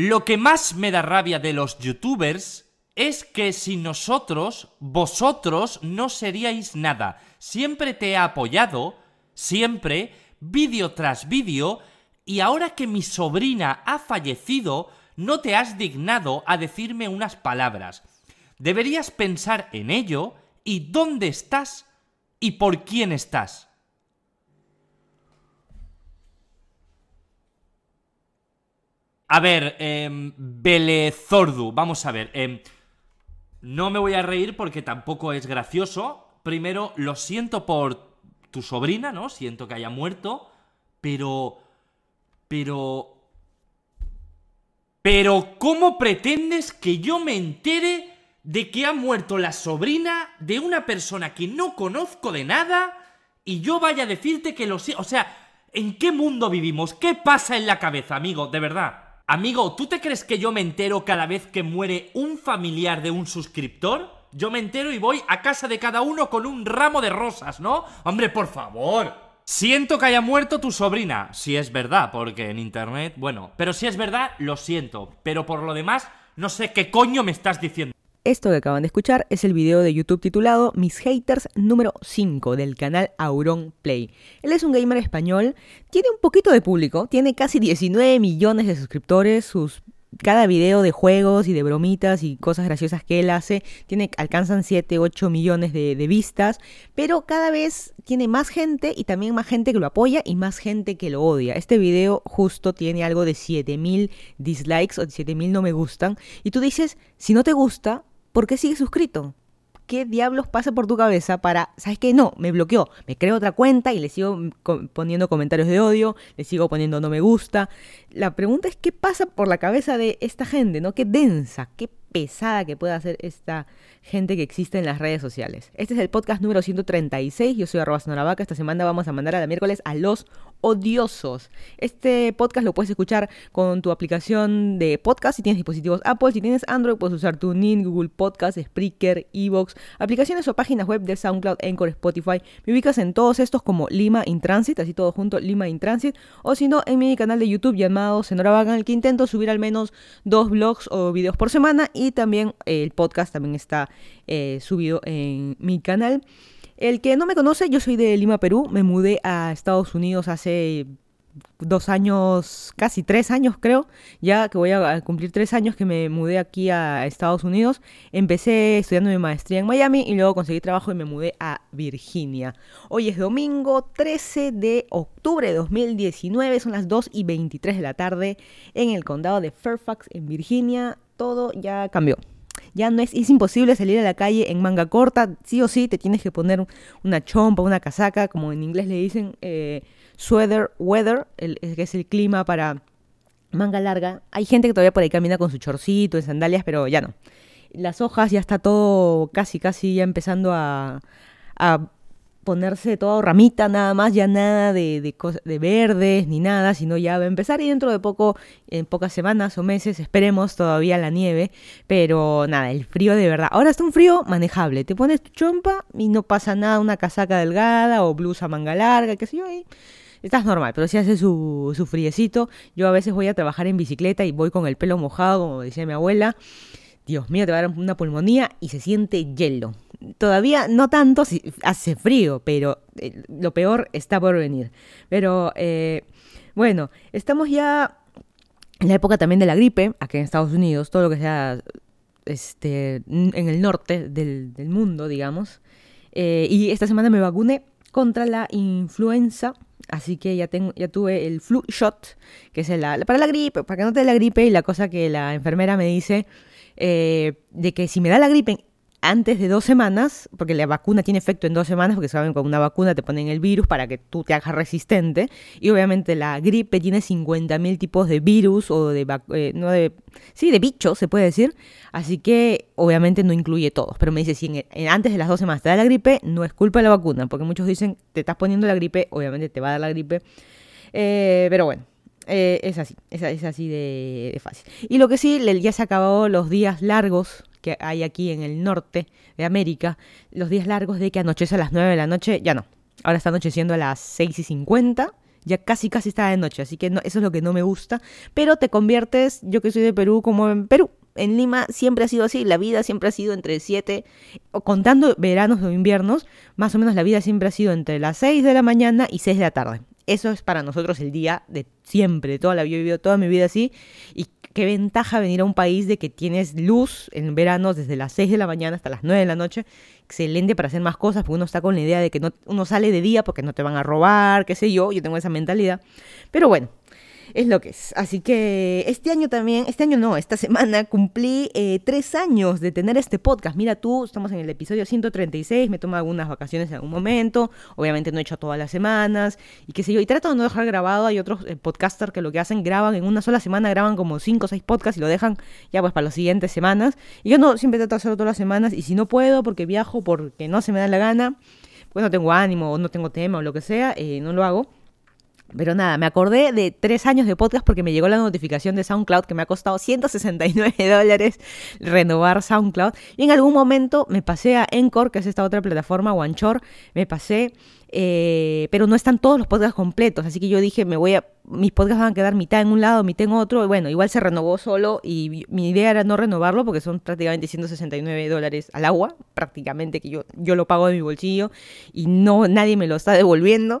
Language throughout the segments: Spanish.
Lo que más me da rabia de los youtubers es que sin nosotros, vosotros no seríais nada. Siempre te he apoyado, siempre, vídeo tras vídeo, y ahora que mi sobrina ha fallecido, no te has dignado a decirme unas palabras. Deberías pensar en ello y dónde estás y por quién estás. A ver, eh, Belezordu, vamos a ver. Eh, no me voy a reír porque tampoco es gracioso. Primero, lo siento por tu sobrina, ¿no? Siento que haya muerto. Pero... Pero... Pero, ¿cómo pretendes que yo me entere de que ha muerto la sobrina de una persona que no conozco de nada y yo vaya a decirte que lo sé? O sea, ¿en qué mundo vivimos? ¿Qué pasa en la cabeza, amigo? De verdad. Amigo, ¿tú te crees que yo me entero cada vez que muere un familiar de un suscriptor? Yo me entero y voy a casa de cada uno con un ramo de rosas, ¿no? Hombre, por favor. Siento que haya muerto tu sobrina, si es verdad, porque en internet, bueno, pero si es verdad, lo siento, pero por lo demás, no sé qué coño me estás diciendo. Esto que acaban de escuchar es el video de YouTube titulado Mis Haters número 5 del canal Auron Play. Él es un gamer español, tiene un poquito de público, tiene casi 19 millones de suscriptores, sus cada video de juegos y de bromitas y cosas graciosas que él hace tiene, alcanzan 7, 8 millones de, de, vistas, pero cada vez tiene más gente y también más gente que lo apoya y más gente que lo odia. Este video justo tiene algo de 7000 dislikes o 7000 no me gustan y tú dices, si no te gusta, ¿por qué sigues suscrito? ¿Qué diablos pasa por tu cabeza para, sabes qué? No, me bloqueó, me creo otra cuenta y le sigo poniendo comentarios de odio, le sigo poniendo no me gusta. La pregunta es qué pasa por la cabeza de esta gente, ¿no? Qué densa, qué pesada que pueda ser esta gente que existe en las redes sociales. Este es el podcast número 136, yo soy arroba esta semana vamos a mandar a la miércoles a los odiosos. Este podcast lo puedes escuchar con tu aplicación de podcast si tienes dispositivos Apple, si tienes Android puedes usar TuneIn, Google Podcast, Spreaker, Evox, aplicaciones o páginas web de SoundCloud, Anchor, Spotify. Me ubicas en todos estos como Lima in Transit, así todo junto, Lima in Transit, o si no, en mi canal de YouTube llamado Senora en el que intento subir al menos dos blogs o videos por semana y también el podcast también está eh, subido en mi canal. El que no me conoce, yo soy de Lima, Perú. Me mudé a Estados Unidos hace dos años, casi tres años creo, ya que voy a cumplir tres años que me mudé aquí a Estados Unidos. Empecé estudiando mi maestría en Miami y luego conseguí trabajo y me mudé a Virginia. Hoy es domingo 13 de octubre de 2019, son las 2 y 23 de la tarde en el condado de Fairfax, en Virginia. Todo ya cambió. Ya no es, es imposible salir a la calle en manga corta, sí o sí te tienes que poner una chompa, una casaca, como en inglés le dicen, eh, sweater, weather, el, que es el clima para manga larga. Hay gente que todavía por ahí camina con su chorcito, en sandalias, pero ya no. Las hojas ya está todo casi, casi ya empezando a, a ponerse todo ramita nada más, ya nada de, de, de, verdes ni nada, sino ya va a empezar y dentro de poco, en pocas semanas o meses, esperemos todavía la nieve, pero nada, el frío de verdad. Ahora está un frío manejable, te pones tu chompa y no pasa nada, una casaca delgada o blusa manga larga, qué sé yo, estás normal, pero si hace su, su friecito, yo a veces voy a trabajar en bicicleta y voy con el pelo mojado, como decía mi abuela, Dios mío, te va a dar una pulmonía y se siente hielo. Todavía no tanto, si hace frío, pero eh, lo peor está por venir. Pero eh, bueno, estamos ya en la época también de la gripe, aquí en Estados Unidos, todo lo que sea este, en el norte del, del mundo, digamos. Eh, y esta semana me vacuné contra la influenza. Así que ya, tengo, ya tuve el flu shot, que es la, para la gripe, para que no te dé la gripe. Y la cosa que la enfermera me dice eh, de que si me da la gripe antes de dos semanas, porque la vacuna tiene efecto en dos semanas, porque saben con una vacuna te ponen el virus para que tú te hagas resistente, y obviamente la gripe tiene 50.000 tipos de virus o de, eh, no de, sí, de bichos, se puede decir, así que obviamente no incluye todos, pero me dice, si antes de las dos semanas te da la gripe, no es culpa de la vacuna, porque muchos dicen, te estás poniendo la gripe, obviamente te va a dar la gripe, eh, pero bueno, eh, es así, es, es así de, de, fácil. Y lo que sí, ya se acabó los días largos que hay aquí en el norte de América, los días largos de que anochece a las 9 de la noche, ya no. Ahora está anocheciendo a las 6 y 50, ya casi casi está de noche, así que eso es lo que no me gusta, pero te conviertes, yo que soy de Perú, como en Perú. En Lima siempre ha sido así, la vida siempre ha sido entre 7, o contando veranos o inviernos, más o menos la vida siempre ha sido entre las 6 de la mañana y 6 de la tarde. Eso es para nosotros el día de siempre, toda la vida, he vivido toda mi vida así y qué ventaja venir a un país de que tienes luz en verano desde las 6 de la mañana hasta las 9 de la noche. Excelente para hacer más cosas, porque uno está con la idea de que no, uno sale de día porque no te van a robar, qué sé yo, yo tengo esa mentalidad. Pero bueno, es lo que es. Así que este año también, este año no, esta semana cumplí eh, tres años de tener este podcast. Mira tú, estamos en el episodio 136, me tomo algunas vacaciones en algún momento, obviamente no he hecho todas las semanas y qué sé yo, y trato de no dejar grabado, hay otros eh, podcasters que lo que hacen, graban en una sola semana, graban como cinco o seis podcasts y lo dejan ya pues para las siguientes semanas. Y yo no, siempre trato de hacerlo todas las semanas y si no puedo porque viajo, porque no se me da la gana, pues no tengo ánimo o no tengo tema o lo que sea, eh, no lo hago. Pero nada, me acordé de tres años de podcast porque me llegó la notificación de SoundCloud que me ha costado 169 dólares renovar SoundCloud. Y en algún momento me pasé a Encore, que es esta otra plataforma, OneShore, me pasé, eh, pero no están todos los podcasts completos. Así que yo dije, me voy a, mis podcasts van a quedar mitad en un lado, mitad en otro. Y bueno, igual se renovó solo y mi idea era no renovarlo porque son prácticamente 169 dólares al agua, prácticamente que yo, yo lo pago de mi bolsillo y no nadie me lo está devolviendo.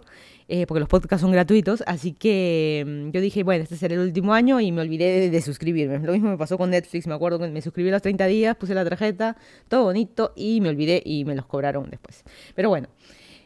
Eh, porque los podcasts son gratuitos, así que mm, yo dije, bueno, este será el último año y me olvidé de, suscribirme. Lo mismo me pasó con Netflix, me acuerdo que me suscribí a los 30 días, puse la tarjeta, todo bonito y me olvidé y me los cobraron después. Pero bueno,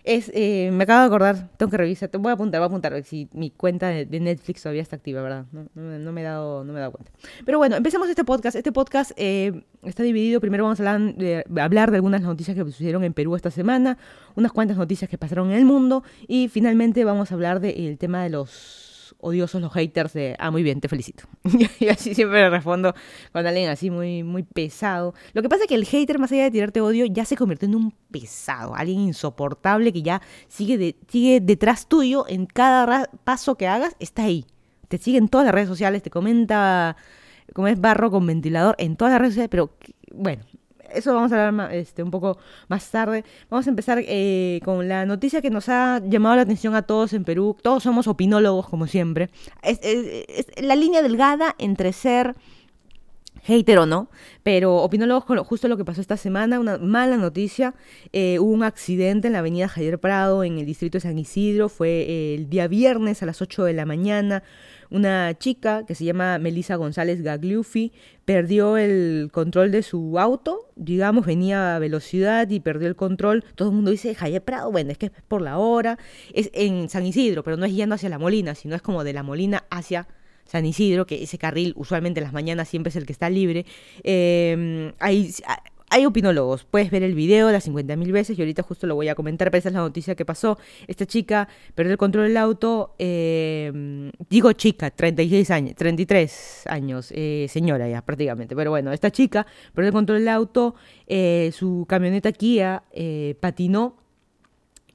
es, eh, me acabo de acordar, tengo que revisar, voy a apuntar, voy a apuntar si mi cuenta de, Netflix todavía está activa, ¿verdad? No, no, me he dado, no me he dado cuenta. Pero bueno, empecemos este podcast. Este podcast eh, está dividido, primero vamos a hablar de, hablar de algunas noticias que sucedieron en Perú esta semana, unas cuantas noticias que pasaron en el mundo y finalmente vamos a hablar del tema de los odiosos los haters de, ah, muy bien, te felicito. y así siempre respondo con alguien así muy, muy pesado. Lo que pasa es que el hater, más allá de tirarte odio, ya se convierte en un pesado, alguien insoportable que ya sigue, de, sigue detrás tuyo en cada paso que hagas, está ahí. Te sigue en todas las redes sociales, te comenta como es barro con ventilador en todas las redes sociales, pero bueno, eso vamos a hablar este, un poco más tarde. Vamos a empezar eh, con la noticia que nos ha llamado la atención a todos en Perú. Todos somos opinólogos, como siempre. Es, la línea delgada entre ser hater o no, pero opinólogos con justo lo que pasó esta semana, una mala noticia, eh, hubo un accidente en la avenida Javier Prado, en el distrito de San Isidro, fue eh, el día viernes a las 8 de la mañana, una chica que se llama Melissa González Gagliuffi perdió el control de su auto, digamos, venía a velocidad y perdió el control. Todo el mundo dice Javier Prado, bueno, es que es por la hora, es en San Isidro, pero no es yendo hacia la Molina, sino es como de la Molina hacia San Isidro, que ese carril usualmente en las mañanas siempre es el que está libre. Eh, hay, hay opinólogos, puedes ver el video las 50.000 veces y ahorita justo lo voy a comentar, pero esa es la noticia que pasó. Esta chica perdió el control del auto, eh, digo chica, 36 años, 33 años, eh, señora ya prácticamente, pero bueno, esta chica perdió el control del auto, eh, su camioneta Kia patinó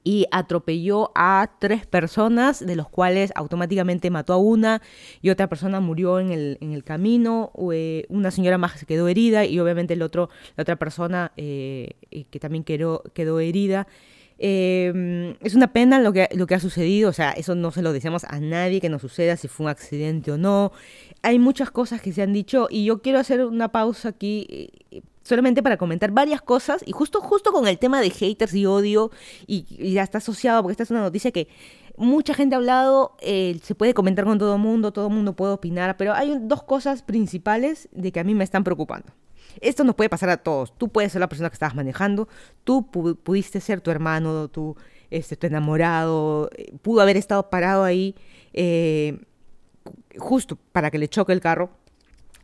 y atropelló a tres personas, de los cuales automáticamente mató a una y otra persona murió en el, en el camino, eh, una señora más se quedó herida y obviamente el otro, la otra persona eh, eh, que también quedó, quedó herida. Em, es una pena lo que, lo que ha sucedido, o sea, eso no se lo decimos a nadie que nos suceda si fue un accidente o no. Hay muchas cosas que se han dicho y yo quiero hacer una pausa aquí solamente para comentar varias cosas y justo, justo con el tema de haters y odio y, ya está asociado porque esta es una noticia que mucha gente ha hablado, eh, se puede comentar con todo mundo, todo mundo puede opinar, pero hay dos cosas principales de que a mí me están preocupando. Esto nos puede pasar a todos. Tú puedes ser la persona que estabas manejando, tú pudiste ser tu hermano, tu, este, tu enamorado, eh, pudo haber estado parado ahí eh, justo para que le choque el carro,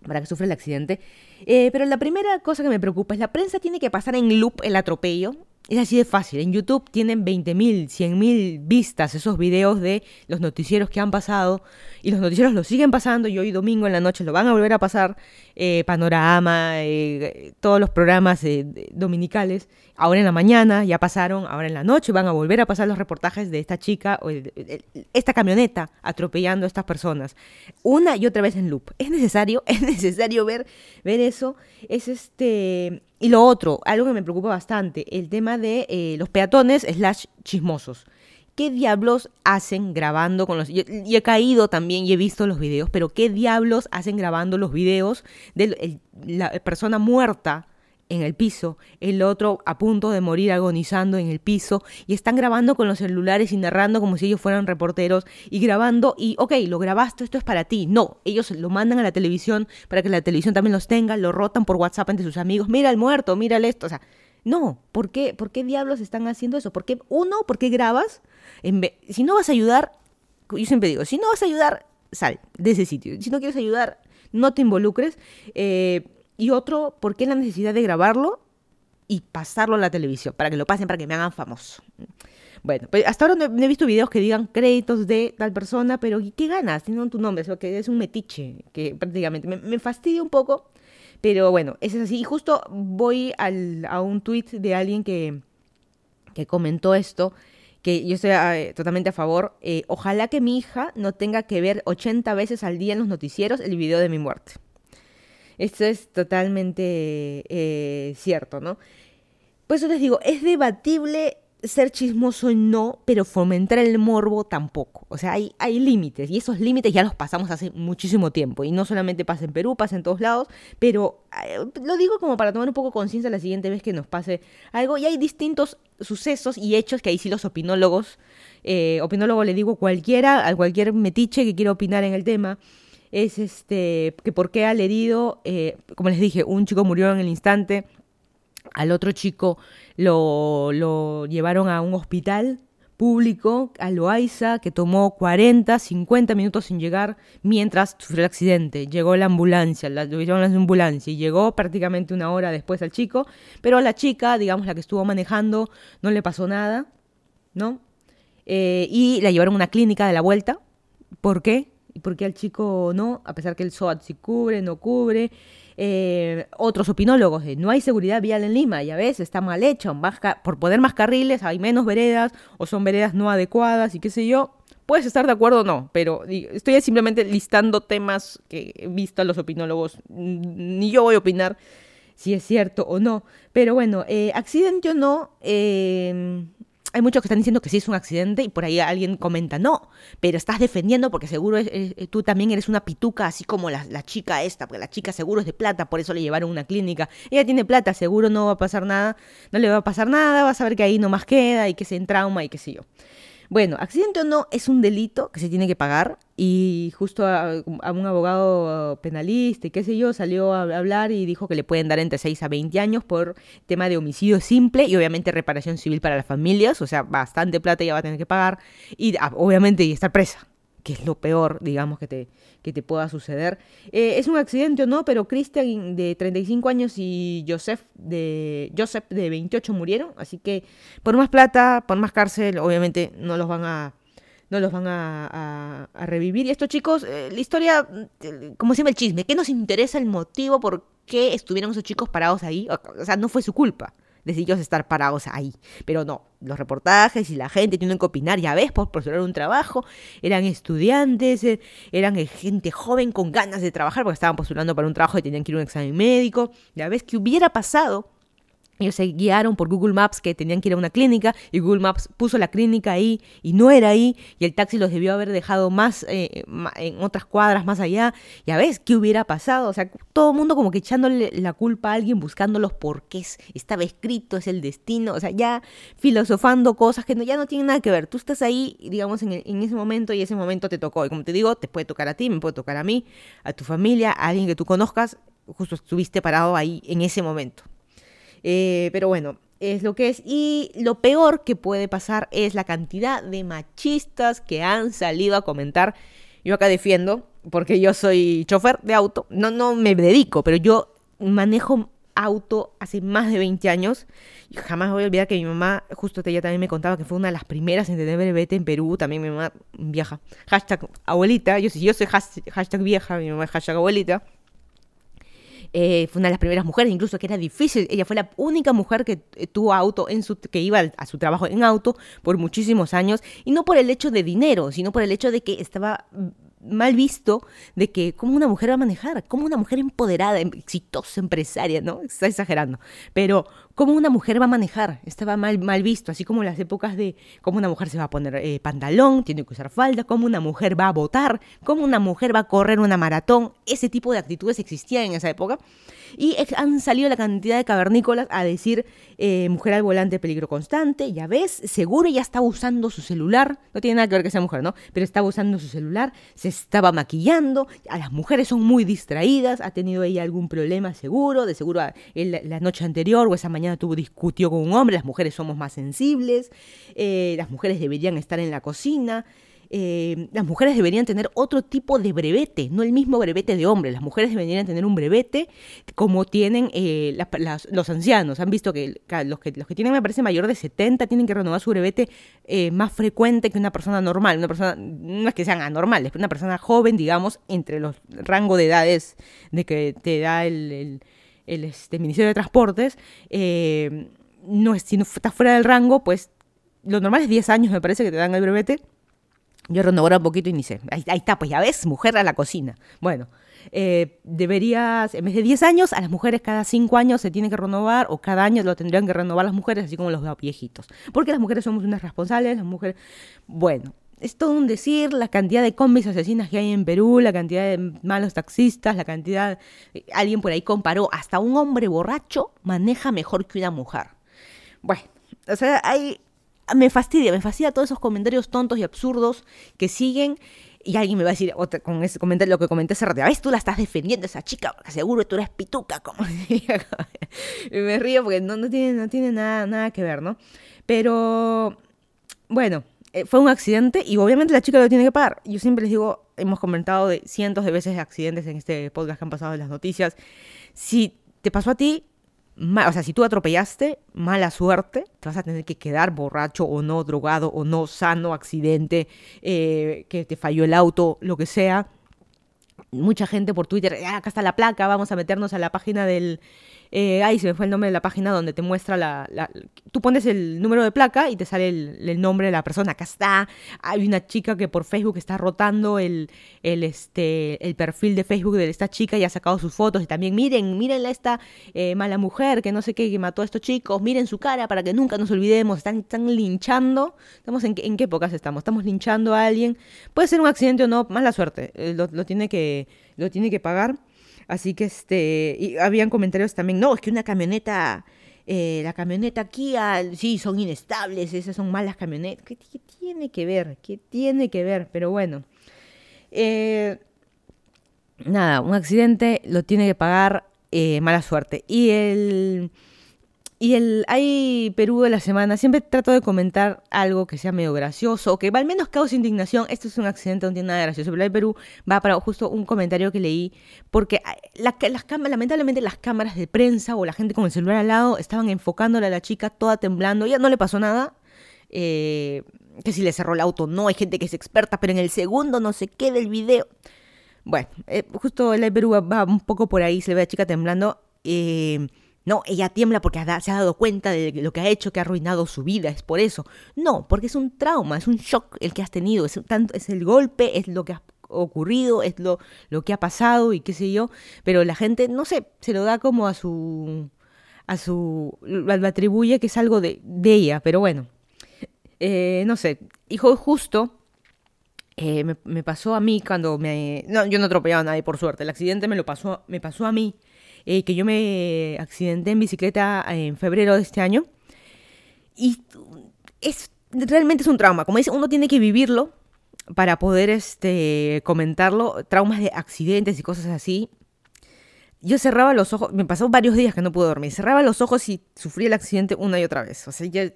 para que sufra el accidente. Eh, pero la primera cosa que me preocupa es la prensa tiene que pasar en loop el atropello. Es así de fácil. En YouTube tienen 20.000, 100.000 vistas esos videos de los noticieros que han pasado. Y los noticieros lo siguen pasando y hoy domingo en la noche lo van a volver a pasar. Eh, Panorama, eh, todos los programas dominicales. Ahora en la mañana ya pasaron, ahora en la noche van a volver a pasar los reportajes de esta chica, o esta camioneta atropellando a estas personas. Una y otra vez en loop. Es necesario, es necesario ver, ver eso. Es este. Y lo otro, algo que me preocupa bastante, el tema de eh, los peatones slash chismosos ¿qué diablos hacen grabando con los... Y, he caído también y he visto los videos, pero ¿qué diablos hacen grabando los videos de la persona muerta? En el piso, el otro a punto de morir agonizando en el piso, y están grabando con los celulares y narrando como si ellos fueran reporteros, y grabando, y ok, lo grabaste, esto es para ti. No, ellos lo mandan a la televisión para que la televisión también los tenga, lo rotan por WhatsApp entre sus amigos, mira el muerto, mira el esto, o sea, no, ¿por qué, ¿por qué diablos están haciendo eso? ¿Por qué, uno, por qué grabas? Si no vas a ayudar, yo siempre digo, si no vas a ayudar, sal de ese sitio. Si no quieres ayudar, no te involucres. Eh, y otro, ¿por qué la necesidad de grabarlo y pasarlo a la televisión? Para que lo pasen, para que me hagan famoso. Bueno, pues hasta ahora no he visto videos que digan créditos de tal persona, pero ¿qué ganas? Tienen tu nombre, o que es un metiche, que prácticamente me, fastidia un poco, pero bueno, eso es así. Y justo voy a un tweet de alguien que, que comentó esto, que yo estoy eh, totalmente a favor. Eh, ojalá que mi hija no tenga que ver 80 veces al día en los noticieros el video de mi muerte. Esto es totalmente eh, cierto, ¿no? Pues eso les digo, es debatible ser chismoso no, pero fomentar el morbo tampoco. O sea, hay, hay límites y esos límites ya los pasamos hace muchísimo tiempo. Y no solamente pasa en Perú, pasa en todos lados, pero eh, lo digo como para tomar un poco conciencia la siguiente vez que nos pase algo. Y hay distintos sucesos y hechos que ahí sí los opinólogos, eh, opinólogo le digo cualquiera, a cualquier metiche que quiera opinar en el tema, es este que por qué al herido, eh, como les dije, un chico murió en el instante, al otro chico lo, lo llevaron a un hospital público, a Loaiza, que tomó 40, 50 minutos sin llegar mientras sufrió el accidente. Llegó la ambulancia, la, a la ambulancia y llegó prácticamente una hora después al chico, pero a la chica, digamos, la que estuvo manejando, no le pasó nada, ¿no? Eh, y la llevaron a una clínica de la vuelta. ¿Por qué? ¿Y por qué al chico no? A pesar que el SOAT sí cubre, no cubre. Eh, otros opinólogos, no hay seguridad vial en Lima, ya ves, está mal hecho, por poner más carriles hay menos veredas o son veredas no adecuadas y qué sé yo. Puedes estar de acuerdo o no, pero estoy simplemente listando temas que he visto a los opinólogos. Ni yo voy a opinar si es cierto o no. Pero bueno, eh, accidente o no, eh, hay muchos que están diciendo que sí es un accidente y por ahí alguien comenta, no, pero estás defendiendo porque seguro tú también eres una pituca, así como la, chica esta, porque la chica seguro es de plata, por eso le llevaron a una clínica. Ella tiene plata, seguro no va a pasar nada, no le va a pasar nada, vas a ver que ahí no más queda y que se en trauma y qué sé yo. Bueno, accidente o no es un delito que se tiene que pagar y justo a, un abogado penalista y qué sé yo salió a hablar y dijo que le pueden dar entre 6 a 20 años por tema de homicidio simple y obviamente reparación civil para las familias, o sea, bastante plata ya va a tener que pagar y ah, obviamente y estar presa que es lo peor, digamos, que te, que te pueda suceder. Eh, es un accidente o no, pero Christian de 35 años y Joseph de, Joseph de 28 murieron, así que por más plata, por más cárcel, obviamente no los van a no los van a, revivir. Y estos chicos, eh, la historia, como se llama el chisme, ¿qué nos interesa el motivo por qué estuvieron esos chicos parados ahí? O sea, no fue su culpa de estar parados ahí. Pero no, los reportajes y la gente tienen que opinar, ya ves, por postular un trabajo, eran estudiantes, eh, eran gente joven con ganas de trabajar porque estaban postulando para un trabajo y tenían que ir a un examen médico, ya ves, ¿qué hubiera pasado ellos se guiaron por Google Maps que tenían que ir a una clínica y Google Maps puso la clínica ahí y no era ahí y el taxi los debió haber dejado más eh, en otras cuadras más allá. Ya ves, ¿qué hubiera pasado? O sea, todo el mundo como que echándole la culpa a alguien, buscándolos porque estaba escrito, es el destino. O sea, ya filosofando cosas que no, ya no tienen nada que ver. Tú estás ahí, digamos, en, en ese momento y ese momento te tocó. Y como te digo, te puede tocar a ti, me puede tocar a mí, a tu familia, a alguien que tú conozcas. Justo estuviste parado ahí en ese momento. Eh, pero bueno, es lo que es. Y lo peor que puede pasar es la cantidad de machistas que han salido a comentar. Yo acá defiendo, porque yo soy chofer de auto. No, no me dedico, pero yo manejo auto hace más de 20 años. Y jamás voy a olvidar que mi mamá, justo ella también me contaba que fue una de las primeras en tener bebé en Perú. También mi mamá viaja. Hashtag abuelita. Yo, yo soy hashtag vieja, mi mamá es hashtag abuelita. Eh, fue una de las primeras mujeres, incluso que era difícil. Ella fue la única mujer que eh, tuvo auto en su, que iba a su trabajo en auto por muchísimos años, y no por el hecho de dinero, sino por el hecho de que estaba mal visto de que cómo una mujer va a manejar, cómo una mujer empoderada, em, exitosa, empresaria, ¿no? Está exagerando. Pero cómo una mujer va a manejar, estaba mal, mal visto, así como en las épocas de cómo una mujer se va a poner eh, pantalón, tiene que usar falda, cómo una mujer va a votar, cómo una mujer va a correr una maratón. Ese tipo de actitudes existían en esa época. Y han salido la cantidad de cavernícolas a decir, eh, mujer al volante, peligro constante, ya ves, seguro ya estaba usando su celular, no tiene nada que ver que sea mujer, ¿no? Pero estaba usando su celular, se estaba maquillando, a las mujeres son muy distraídas, ha tenido ella algún problema seguro, de seguro la noche anterior o esa mañana tuvo discutió con un hombre, las mujeres somos más sensibles, eh, las mujeres deberían estar en la cocina, eh, las mujeres deberían tener otro tipo de brevete, no el mismo brevete de hombre. Las mujeres deberían tener un brevete como tienen eh, los ancianos. Han visto que los, que los que tienen, me parece, mayor de 70 tienen que renovar su brevete más frecuente que una persona normal. Una persona, no es que sean anormales, pero una persona joven, digamos, entre los rangos de edades de que te da el, este, Ministerio de Transportes. no es, si no estás fuera del rango, pues lo normal es 10 años, me parece, que te dan el brevete yo renovaré un poquito y ni sé. Ahí, está, pues ya ves, mujer a la cocina. Bueno, eh, deberías, en vez de 10 años, a las mujeres cada 5 años se tiene que renovar, o cada año lo tendrían que renovar las mujeres, así como los viejitos. Porque las mujeres somos unas responsables, las mujeres. Bueno, es todo un decir, la cantidad de combis asesinas que hay en Perú, la cantidad de malos taxistas, la cantidad. Alguien por ahí comparó, hasta un hombre borracho maneja mejor que una mujer. Bueno, o sea, hay me fastidia, me fastidia todos esos comentarios tontos y absurdos que siguen. Y alguien me va a decir con ese comentario, lo que comenté hace rato, ¿ves? Tú la estás defendiendo a esa chica, porque seguro tú eres pituca, como me río porque no, no tiene, no tiene nada, nada que ver, ¿no? Pero, bueno, eh, fue un accidente y obviamente la chica lo tiene que pagar. Yo siempre les digo, hemos comentado de cientos de veces de accidentes en este podcast que han pasado en las noticias. Si te pasó a ti, o sea, si tú atropellaste, mala suerte, te vas a tener que quedar borracho o no, drogado o no, sano, accidente, eh, que te falló el auto, lo que sea. Mucha gente por Twitter, ah, acá está la placa, vamos a meternos a la página del, eh, ay, se me fue el nombre de la página donde te muestra la, Tú pones el número de placa y te sale el, nombre de la persona. Acá está. Hay una chica que por Facebook está rotando el, el, este, el perfil de Facebook de esta chica y ha sacado sus fotos. Y también, miren, miren esta eh, mala mujer que no sé qué, que mató a estos chicos. Miren su cara para que nunca nos olvidemos. Están, están linchando. Estamos en, en qué épocas estamos. Estamos linchando a alguien. Puede ser un accidente o no, mala suerte. Eh, lo, lo, tiene que, lo tiene que pagar. Así que este, y habían comentarios también, no, es que una camioneta, eh, la camioneta Kia, sí, son inestables, esas son malas camionetas. ¿Qué, tiene que ver? ¿Qué tiene que ver? Pero bueno. Eh, nada, un accidente lo tiene que pagar eh, mala suerte. Y el y el hay Perú de la semana, siempre trato de comentar algo que sea medio gracioso, que al menos cause indignación. Esto es un accidente, no tiene nada gracioso, pero el Perú va para justo un comentario que leí, porque las lamentablemente las cámaras de prensa o la gente con el celular al lado estaban enfocándole a la chica toda temblando, ya no le pasó nada. Eh, que si le cerró el auto, no, hay gente que es experta, pero en el segundo no sé qué del video. Bueno, eh, justo el Perú va, un poco por ahí, se ve a la chica temblando. Eh, no, ella tiembla porque se ha dado cuenta de lo que ha hecho, que ha arruinado su vida, es por eso. No, porque es un trauma, es un shock el que has tenido, es, tanto, es el golpe, es lo que ha ocurrido, es lo, lo que ha pasado y qué sé yo, pero la gente, no sé, se lo da como a su... a su... lo atribuye que es algo de, de ella, pero bueno, eh, no sé, hijo justo... Eh, me, pasó a mí cuando me... No, yo no atropellaba a nadie, por suerte. El accidente me lo pasó, me pasó a mí eh, que yo me accidenté en bicicleta en febrero de este año. Y es realmente es un trauma. Como dice, uno tiene que vivirlo para poder este, comentarlo. Traumas de accidentes y cosas así. Yo cerraba los ojos, me pasó varios días que no pude dormir. Cerraba los ojos y sufrí el accidente una y otra vez. O sea, ya,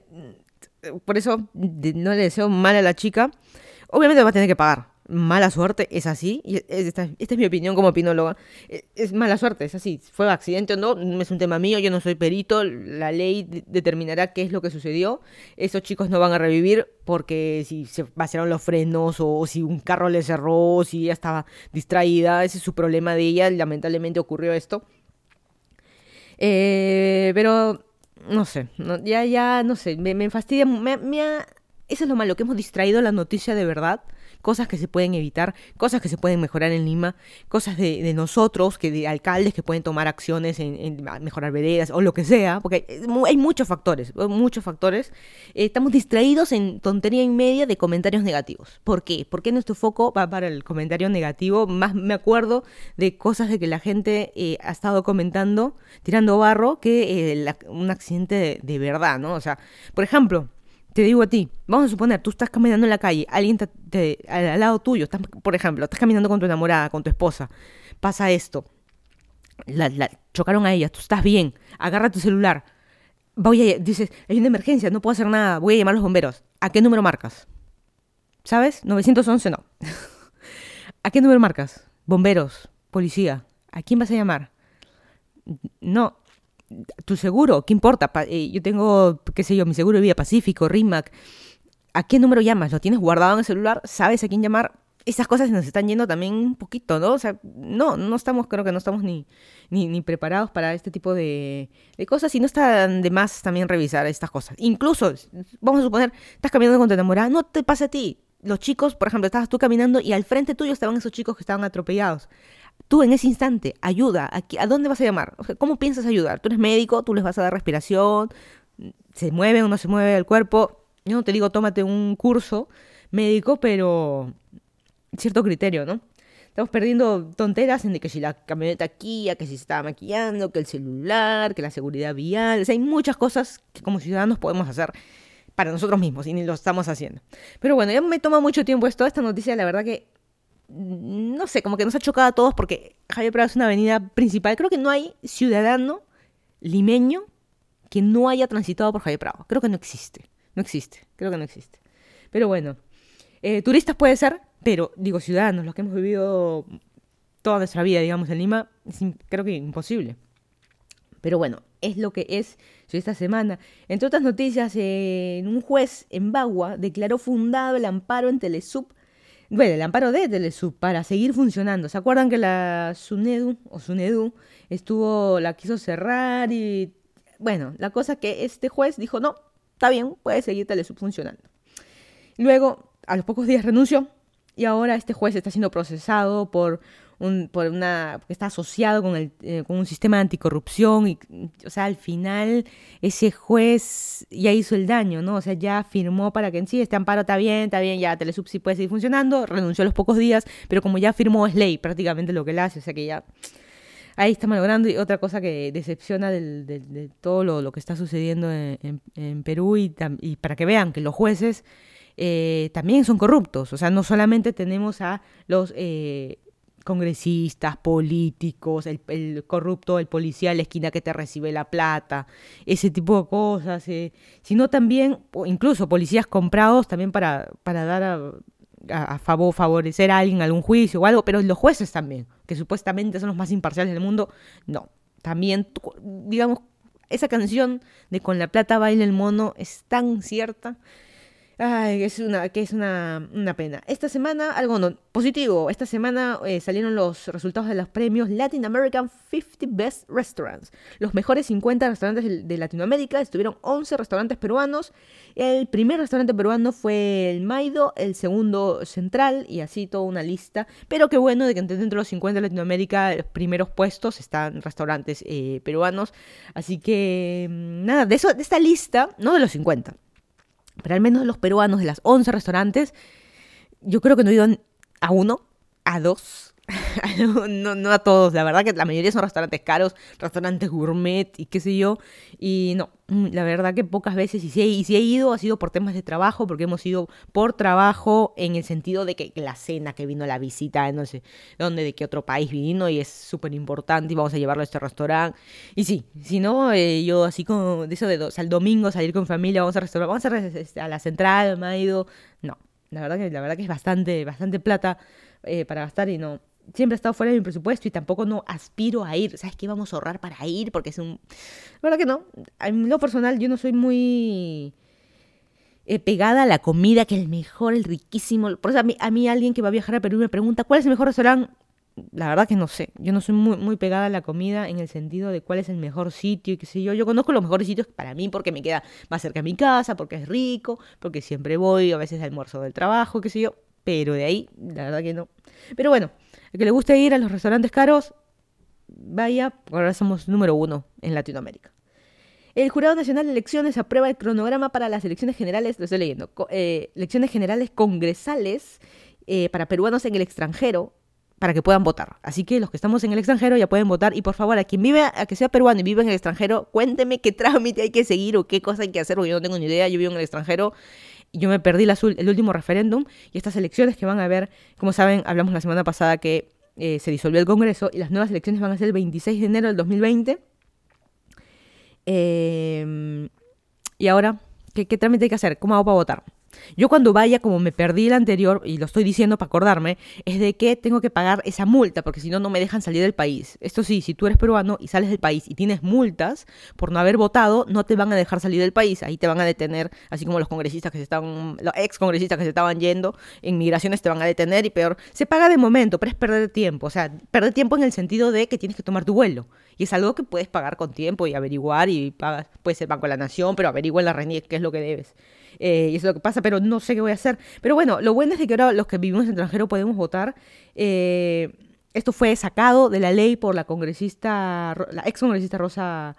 por eso no le deseo mal a la chica. Obviamente va a tener que pagar mala suerte, es así. Esta, es mi opinión como opinóloga. E, es, mala suerte, es así. Fue accidente o no, es un tema mío, yo no soy perito. La ley determinará qué es lo que sucedió. Esos chicos no van a revivir porque si se vaciaron los frenos o, si un carro le cerró o si ella estaba distraída. Ese es su problema de ella. Lamentablemente ocurrió esto. Eh, pero no sé, ya, ya, no sé, me, fastidia. Me, Eso es lo malo, que hemos distraído la noticia de verdad cosas que se pueden evitar, cosas que se pueden mejorar en Lima, cosas de, nosotros, que de alcaldes que pueden tomar acciones en, mejorar veredas o lo que sea, porque hay muchos factores, muchos factores. Eh, estamos distraídos en tontería y media de comentarios negativos. ¿Por qué? Porque nuestro foco va para el comentario negativo. Más me acuerdo de cosas de que la gente eh, ha estado comentando, tirando barro, que eh, un accidente de verdad, ¿no? O sea, por ejemplo, te digo a ti, vamos a suponer, tú estás caminando en la calle, alguien al, lado tuyo, por ejemplo, estás caminando con tu enamorada, con tu esposa, pasa esto, la, chocaron a ella, tú estás bien, agarra tu celular, voy dices, hay una emergencia, no puedo hacer nada, voy a llamar a los bomberos. ¿A qué número marcas? ¿Sabes? 911 no. ¿A qué número marcas? Bomberos, policía. ¿A quién vas a llamar? No, tu seguro, ¿qué importa? Eh, yo tengo, qué sé yo, mi seguro de vida Pacífico, RIMAC. ¿A qué número llamas? ¿Lo tienes guardado en el celular? ¿Sabes a quién llamar? Esas cosas nos están yendo también un poquito, ¿no? O sea, no, no estamos, creo que no estamos ni, ni, preparados para este tipo de, de, cosas y no está de más también revisar estas cosas. Incluso, vamos a suponer, estás caminando con tu enamorada, no te pasa a ti. Los chicos, por ejemplo, estabas tú caminando y al frente tuyo estaban esos chicos que estaban atropellados tú en ese instante, ayuda, ¿a, dónde vas a llamar? ¿Cómo piensas ayudar? Tú eres médico, tú les vas a dar respiración, se mueve o no se mueve el cuerpo. Yo no te digo tómate un curso médico, pero cierto criterio, ¿no? Estamos perdiendo tonteras en de que si la camioneta aquí, que si se estaba maquillando, que el celular, que la seguridad vial. O sea, hay muchas cosas que como ciudadanos podemos hacer para nosotros mismos y ni lo estamos haciendo. Pero bueno, ya me toma mucho tiempo esto. Esta noticia, la verdad que no sé, como que nos ha chocado a todos porque Javier Prado es una avenida principal. Creo que no hay ciudadano limeño que no haya transitado por Javier Prado. Creo que no existe. No existe. Creo que no existe. Pero bueno, eh, turistas puede ser, pero digo, ciudadanos, los que hemos vivido toda nuestra vida, digamos, en Lima, creo que imposible. Pero bueno, es lo que es esta semana. Entre otras noticias, eh, un juez en Bagua declaró fundado el amparo en Telesub bueno, el amparo de Telesub para seguir funcionando. ¿Se acuerdan que la SUNEDU o SUNEDU estuvo, la quiso cerrar y bueno, la cosa que este juez dijo, no, está bien, puede seguir Telesub funcionando. Luego, a los pocos días renunció y ahora este juez está siendo procesado por un, por una, que está asociado con, el, eh, con un sistema de anticorrupción y, o sea, al final ese juez ya hizo el daño, ¿no? O sea, ya firmó para que en sí este amparo está bien, está bien, ya Telesub sí puede seguir funcionando, renunció a los pocos días, pero como ya firmó es ley prácticamente lo que él hace, o sea que ya ahí está malogrando. Y otra cosa que decepciona de todo lo, que está sucediendo en, Perú y, y, para que vean que los jueces eh, también son corruptos. O sea, no solamente tenemos a los eh, congresistas, políticos, el, corrupto, el policía la esquina que te recibe la plata, ese tipo de cosas, eh, sino también, incluso policías comprados también para, para dar a, favor, favorecer a alguien, algún juicio o algo, pero los jueces también, que supuestamente son los más imparciales del mundo, no, también, digamos, esa canción de Con la plata baila el mono es tan cierta Ay, es una, que es una, una pena. Esta semana, algo no, positivo, esta semana eh, salieron los resultados de los premios Latin American 50 Best Restaurants. Los mejores 50 restaurantes de, Latinoamérica, estuvieron 11 restaurantes peruanos. El primer restaurante peruano fue el Maido, el segundo Central y así toda una lista. Pero qué bueno de que dentro de los 50 de Latinoamérica, los primeros puestos están restaurantes eh, peruanos. Así que, mm, nada, de, eso, de esta lista, no de los 50 pero al menos los peruanos de las 11 restaurantes, yo creo que no ido a uno, a dos, no, no a todos, la verdad que la mayoría son restaurantes caros, restaurantes gourmet y qué sé yo. Y no, mm, la verdad que pocas veces, y si, he, y si he ido, ha sido por temas de trabajo, porque hemos ido por trabajo en el sentido de que la cena que vino, la visita, no sé dónde, de qué otro país vino, y es súper importante, y vamos a llevarlo a este restaurante. Y sí, si no, eh, yo así como de eso de dos, al domingo salir con familia, vamos a restaurar, vamos a, este, a la central, me ha ido. No, la verdad que, la verdad que es bastante, bastante plata eh, para gastar y no siempre he estado fuera de mi presupuesto y tampoco no aspiro a ir. ¿Sabes qué? Vamos a ahorrar para ir porque es un... La verdad que no. En lo personal yo no soy muy eh, pegada a la comida, que el mejor, el riquísimo. Por eso a mí, a mí alguien que va a viajar a Perú me pregunta, ¿cuál es el mejor restaurante? La verdad que no sé. Yo no soy muy, muy pegada a la comida en el sentido de cuál es el mejor sitio y qué sé yo. Yo conozco los mejores sitios para mí porque me queda más cerca de mi casa, porque es rico, porque siempre voy, a veces almuerzo del trabajo, qué sé yo pero de ahí, la verdad que no. Pero bueno, el que le guste ir a los restaurantes caros, vaya, ahora somos número uno en Latinoamérica. El Jurado Nacional de Elecciones aprueba el cronograma para las elecciones generales, lo estoy leyendo, eh, elecciones generales congresales eh, para peruanos en el extranjero para que puedan votar. Así que los que estamos en el extranjero ya pueden votar. Y por favor, a quien vive, a que sea peruano y vive en el extranjero, cuénteme qué trámite hay que seguir o qué cosa hay que hacer, porque yo no tengo ni idea. Yo vivo en el extranjero y yo me perdí el último referéndum y estas elecciones que van a haber, como saben, hablamos la semana pasada que eh, se disolvió el Congreso y las nuevas elecciones van a ser el 26 de enero del 2020. Em, y ahora, ¿qué, ¿qué trámite hay que hacer? ¿Cómo hago para votar? Yo cuando vaya, como me perdí el anterior, y lo estoy diciendo para acordarme, es de que tengo que pagar esa multa, porque si no, no me dejan salir del país. Esto sí, si tú eres peruano y sales del país y tienes multas por no haber votado, no te van a dejar salir del país. Ahí te van a detener, así como los congresistas que se estaban, los ex congresistas que se estaban yendo, en migraciones te van a detener y peor. Se paga de momento, pero es perder tiempo. O sea, perder tiempo en el sentido de que tienes que tomar tu vuelo. Y es algo que puedes pagar con tiempo y averiguar y pagas, puede ser Banco de la Nación, pero averigua en la RENIEC qué es lo que debes. Eh, y eso es lo que pasa, pero no sé qué voy a hacer. Pero bueno, lo bueno es que ahora los que vivimos en extranjero podemos votar. Eh, esto fue sacado de la ley por la congresista, la ex congresista Rosa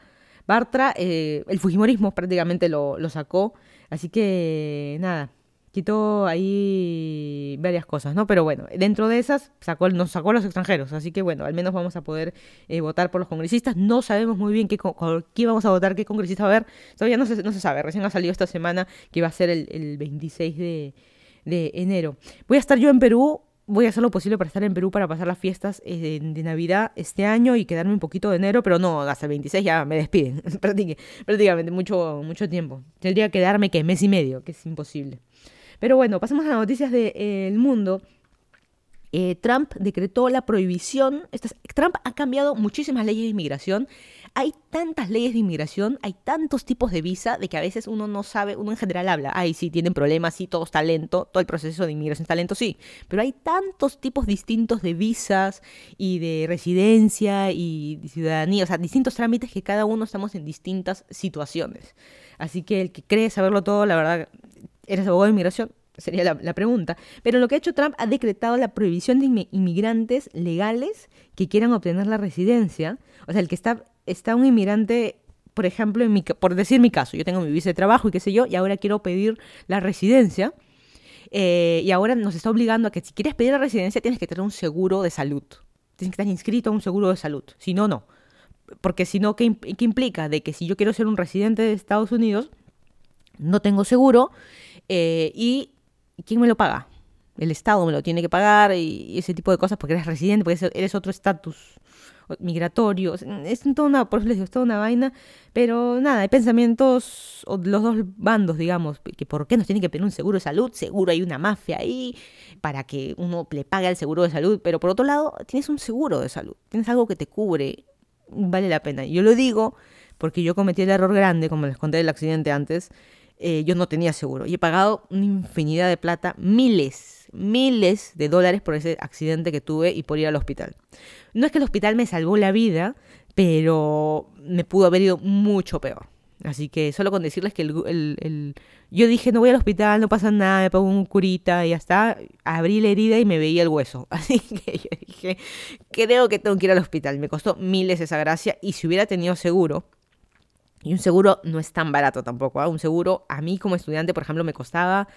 Bartra. Eh, el Fujimorismo prácticamente lo, lo sacó. Así que nada, quitó ahí varias cosas, ¿no? Pero bueno, dentro de esas sacó, nos sacó a los extranjeros, así que bueno, al menos vamos a poder eh, votar por los congresistas. No sabemos muy bien qué, qué vamos a votar, qué congresista va a haber, todavía no se, no se sabe, recién ha salido esta semana que va a ser el, el 26 de, de enero. Voy a estar yo en Perú voy a hacer lo posible para estar en Perú para pasar las fiestas eh, de, Navidad este año y quedarme un poquito de enero, pero no, hasta el 26 ya me despiden, prácticamente mucho, mucho tiempo. Tendría que quedarme que mes y medio, que es imposible. Pero bueno, pasamos a las noticias del mundo. Eh, Trump decretó la prohibición. Trump ha cambiado muchísimas leyes de inmigración. Hay tantas leyes de inmigración, hay tantos tipos de visa, de que a veces uno no sabe, uno en general habla, ay, sí, tienen problemas, sí, todo está lento, todo el proceso de inmigración está lento, sí, pero hay tantos tipos distintos de visas y de residencia y de ciudadanía, o sea, distintos trámites que cada uno estamos en distintas situaciones. Así que el que cree saberlo todo, la verdad, ¿Eres abogado de inmigración? Sería la, pregunta. Pero lo que ha hecho Trump ha decretado la prohibición de inmigrantes legales que quieran obtener la residencia. O sea, el que está, está un inmigrante, por ejemplo, en mi, por decir mi caso, yo tengo mi visa de trabajo y qué sé yo, y ahora quiero pedir la residencia. Eh, y ahora nos está obligando a que si quieres pedir la residencia tienes que tener un seguro de salud. Tienes que estar inscrito a un seguro de salud. Si no, no. Porque si no, ¿qué, ¿qué implica? De que si yo quiero ser un residente de Estados Unidos, no tengo seguro eh, y ¿quién me lo paga? El Estado me lo tiene que pagar y ese tipo de cosas porque eres residente, porque eres otro estatus migratorio. Es toda una, por eso toda una vaina. Pero nada, hay pensamientos, los dos bandos, digamos, que por qué nos tienen que pedir un seguro de salud. Seguro hay una mafia ahí para que uno le pague el seguro de salud. Pero por otro lado, tienes un seguro de salud. Tienes algo que te cubre. Vale la pena. Yo lo digo porque yo cometí el error grande, como les conté del accidente antes, eh, yo no tenía seguro. Y he pagado una infinidad de plata, miles, miles de dólares por ese accidente que tuve y por ir al hospital. No es que el hospital me salvó la vida, pero me pudo haber ido mucho peor. Así que solo con decirles que el, yo dije, no voy al hospital, no pasa nada, me pongo un curita y ya está. Abrí la herida y me veía el hueso. Así que yo dije, creo que tengo que ir al hospital. Me costó miles esa gracia y si hubiera tenido seguro, y un seguro no es tan barato tampoco. ¿ah? Un seguro, a mí como estudiante, por ejemplo, me costaba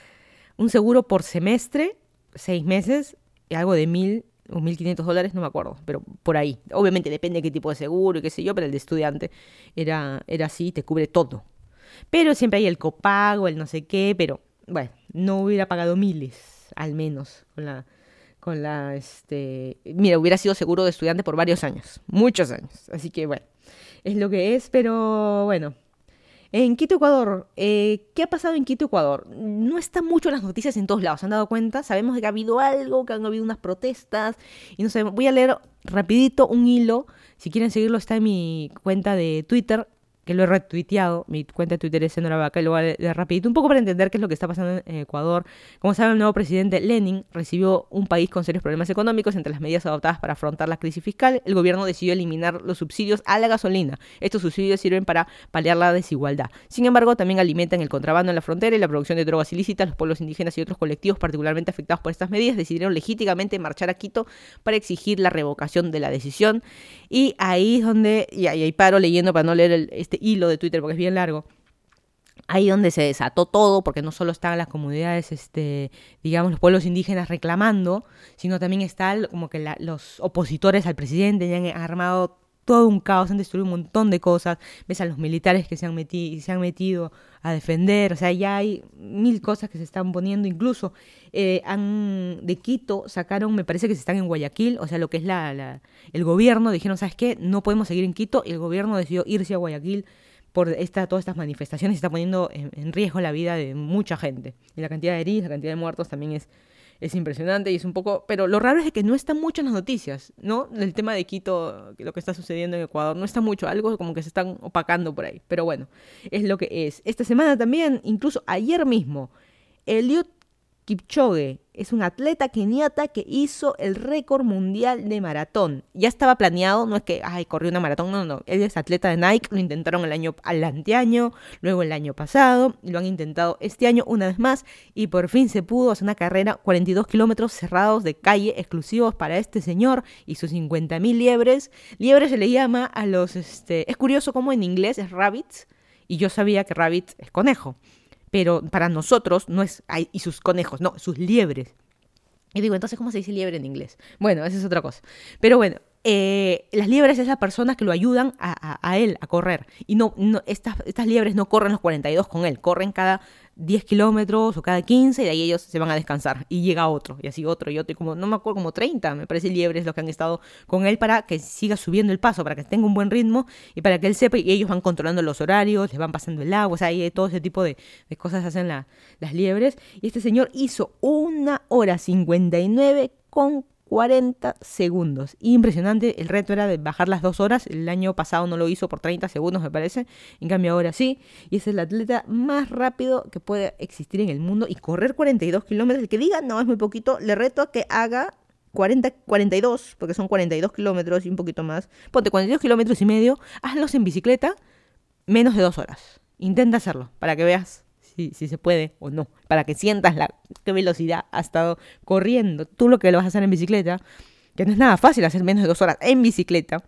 un seguro por semestre, seis meses, algo de mil o mil quinientos dólares, no me acuerdo, pero por ahí. Obviamente depende de qué tipo de seguro y qué sé yo, pero el de estudiante era, era así, te cubre todo. Pero siempre hay el copago, el no sé qué, pero bueno, no hubiera pagado miles, al menos, con la, con la, este, mira, hubiera sido seguro de estudiante por varios años, muchos años. Así que bueno, es lo que es, pero bueno. En Quito, Ecuador, eh, ¿qué ha pasado en Quito, Ecuador? No está mucho en las noticias en todos lados, ¿se han dado cuenta? Sabemos que ha habido algo, que han habido unas protestas, y no sé, voy a leer rapidito un hilo, si quieren seguirlo está en mi cuenta de Twitter, que lo he retuiteado, mi cuenta de Twitter es Senora Vaca, y lo voy a leer rapidito, un poco para entender qué es lo que está pasando en Ecuador. Como saben, el nuevo presidente Lenin recibió un país con serios problemas económicos entre las medidas adoptadas para afrontar la crisis fiscal. El gobierno decidió eliminar los subsidios a la gasolina. Estos subsidios sirven para paliar la desigualdad. Sin embargo, también alimentan el contrabando en la frontera y la producción de drogas ilícitas. Los pueblos indígenas y otros colectivos particularmente afectados por estas medidas decidieron legítimamente marchar a Quito para exigir la revocación de la decisión. Y ahí es donde, y ahí paro leyendo para no leer el, este hilo de Twitter porque es bien largo. Ahí donde se desató todo, porque no solo están las comunidades, este, digamos, los pueblos indígenas reclamando, sino también están como que los opositores al presidente ya han armado todo un caos, han destruido un montón de cosas, ves a los militares que se han, metido, se han metido a defender, o sea, ya hay mil cosas que se están poniendo, incluso eh, han, de Quito sacaron, me parece que se están en Guayaquil, o sea, lo que es la, el gobierno, dijeron, ¿sabes qué? No podemos seguir en Quito, y el gobierno decidió irse a Guayaquil por esta, todas estas manifestaciones, está poniendo en riesgo la vida de mucha gente, y la cantidad de heridos, la cantidad de muertos también es es impresionante y es un poco... Pero lo raro es que no está mucho en las noticias, ¿no? El tema de Quito, lo que está sucediendo en Ecuador, no está mucho, algo como que se están opacando por ahí. Pero bueno, es lo que es. Esta semana también, incluso ayer mismo, Eliud Kipchoge es un atleta keniata que hizo el récord mundial de maratón. Ya estaba planeado, no es que, ay, corrió una maratón, no, no. Él es atleta de Nike, lo intentaron el año al anteaño, luego el año pasado, lo han intentado este año una vez más y por fin se pudo hacer una carrera 42 kilómetros cerrados de calle exclusivos para este señor y sus 50.000 liebres. Liebres se le llama a los, este, es curioso cómo en inglés es rabbits y yo sabía que rabbit es conejo pero para nosotros no es, y sus conejos, no, sus liebres. Y digo, entonces, ¿cómo se dice liebre en inglés? Bueno, esa es otra cosa. Pero bueno, eh, las liebres es las personas que lo ayudan a, él a correr. Y no, no estas, estas liebres no corren los 42 con él, corren cada 10 kilómetros o cada 15 y de ahí ellos se van a descansar. Y llega otro y así otro y otro y como no me acuerdo como 30 me parece liebres los que han estado con él para que siga subiendo el paso para que tenga un buen ritmo y para que él sepa y ellos van controlando los horarios les van pasando el agua o sea hay todo ese tipo de, cosas hacen las liebres. Y este señor hizo una hora 59 con 40 segundos. Impresionante, el reto era de bajar las dos horas, el año pasado no lo hizo por 30 segundos me parece, en cambio ahora sí, y es el atleta más rápido que puede existir en el mundo y correr 42 kilómetros, el que diga no es muy poquito, le reto a que haga 40, 42, porque son 42 kilómetros y un poquito más, ponte 42 kilómetros y medio, hazlos en bicicleta, menos de dos horas. Intenta hacerlo, para que veas si, se puede o no, para que sientas la qué velocidad ha estado corriendo. Tú lo que lo vas a hacer en bicicleta, que no es nada fácil hacer menos de dos horas en bicicleta.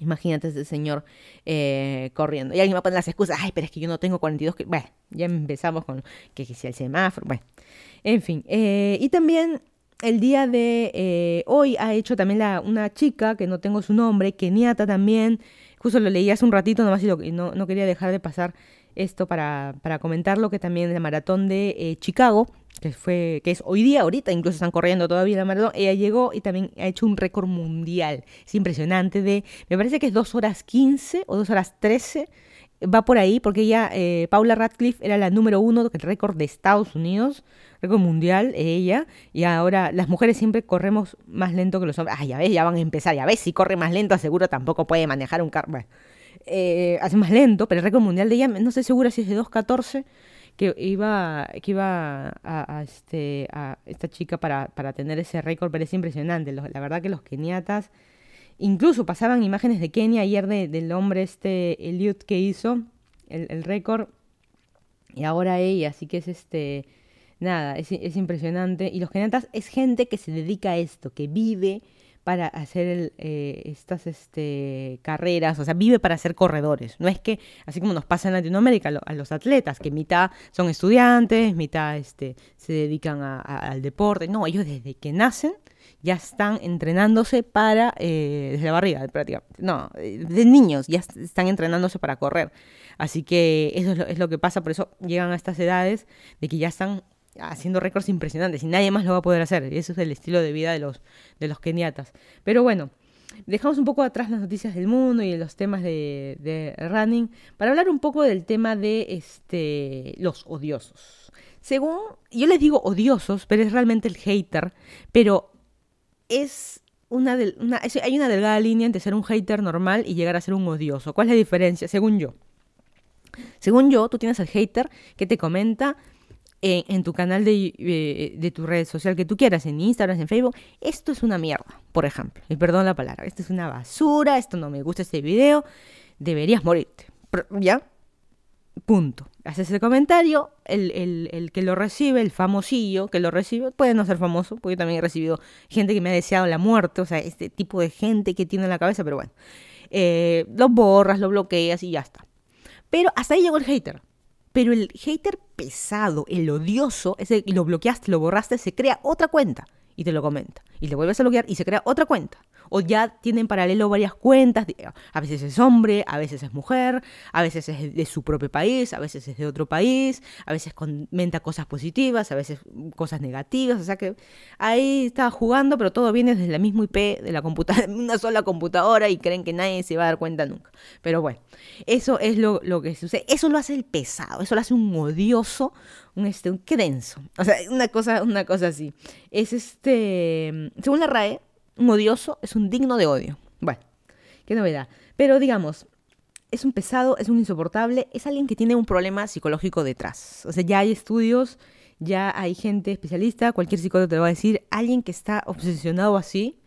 Imagínate ese señor eh, corriendo. Y alguien me pone las excusas, ay, pero es que yo no tengo 42 que... Bueno, ya empezamos con que, si el semáforo, bueno. En fin, eh, y también el día de eh, hoy ha hecho también la, una chica, que no tengo su nombre, keniata también, justo lo leí hace un ratito nomás y, no, no quería dejar de pasar esto para, para comentarlo, que también la maratón de eh, Chicago, que fue que es hoy día, ahorita incluso están corriendo todavía la maratón, ella llegó y también ha hecho un récord mundial. Es impresionante de, me parece que es 2 horas 15 o 2 horas 13, va por ahí, porque ella, eh, Paula Radcliffe, era la número uno del récord de Estados Unidos, récord mundial, ella, y ahora las mujeres siempre corremos más lento que los hombres. Ah, ya ves, ya van a empezar, ya ves, si corre más lento, seguro tampoco puede manejar un carro eh, hace más lento, pero el récord mundial de ella, no estoy segura si es de 2.14, que iba, que iba a, este, a esta chica para, para tener ese récord, pero es impresionante. la verdad que los keniatas, incluso pasaban imágenes de Kenia ayer del hombre este Eliud que hizo el, récord, y ahora ella, así que es este, nada, es, es impresionante. Y los keniatas es gente que se dedica a esto, que vive para hacer eh, estas este, carreras, o sea, vive para ser corredores. No es que, así como nos pasa en Latinoamérica a los atletas, que mitad son estudiantes, mitad este, se dedican al deporte. No, ellos desde que nacen ya están entrenándose para, eh, desde la barriga prácticamente, no, de niños ya están entrenándose para correr. Así que eso es lo, es lo que pasa, por eso llegan a estas edades de que ya están haciendo récords impresionantes y nadie más lo va a poder hacer. Y eso es el estilo de vida de los, de los keniatas. Pero bueno, dejamos un poco atrás las noticias del mundo y los temas de, running para hablar un poco del tema de este, los odiosos. Según, yo les digo odiosos, pero es realmente el hater, pero es una, una hay una delgada línea entre ser un hater normal y llegar a ser un odioso. ¿Cuál es la diferencia? Según yo. Según yo, tú tienes al hater que te comenta en, tu canal de, eh, de, tu red social que tú quieras, en Instagram, en Facebook, esto es una mierda, por ejemplo. Y perdón la palabra, esto es una basura, esto no me gusta este video, deberías morirte. ¿Ya? Punto. Haces el comentario, el, el, el, que lo recibe, el famosillo que lo recibe, puede no ser famoso, porque yo también he recibido gente que me ha deseado la muerte, o sea, este tipo de gente que tiene en la cabeza, pero bueno. Eh, lo borras, lo bloqueas y ya está. Pero hasta ahí llegó el hater. Pero el hater pesado, el odioso, ese, y lo bloqueaste, lo borraste, se crea otra cuenta y te lo comenta. Y le vuelves a bloquear y se crea otra cuenta o ya tienen paralelo varias cuentas, a veces es hombre, a veces es mujer, a veces es de su propio país, a veces es de otro país, a veces comenta cosas positivas, a veces cosas negativas, o sea que ahí está jugando, pero todo viene desde la misma IP de la computadora, una sola computadora y creen que nadie se va a dar cuenta nunca. Pero bueno, eso es lo, lo que sucede, eso lo hace el pesado, eso lo hace un odioso, un este, un, qué denso, o sea, una cosa, una cosa así. Es este, según la RAE, un odioso es un digno de odio. Bueno, qué novedad. Pero digamos, es un pesado, es un insoportable, es alguien que tiene un problema psicológico detrás. O sea, ya hay estudios, ya hay gente especialista, cualquier psicólogo te va a decir, alguien que está obsesionado así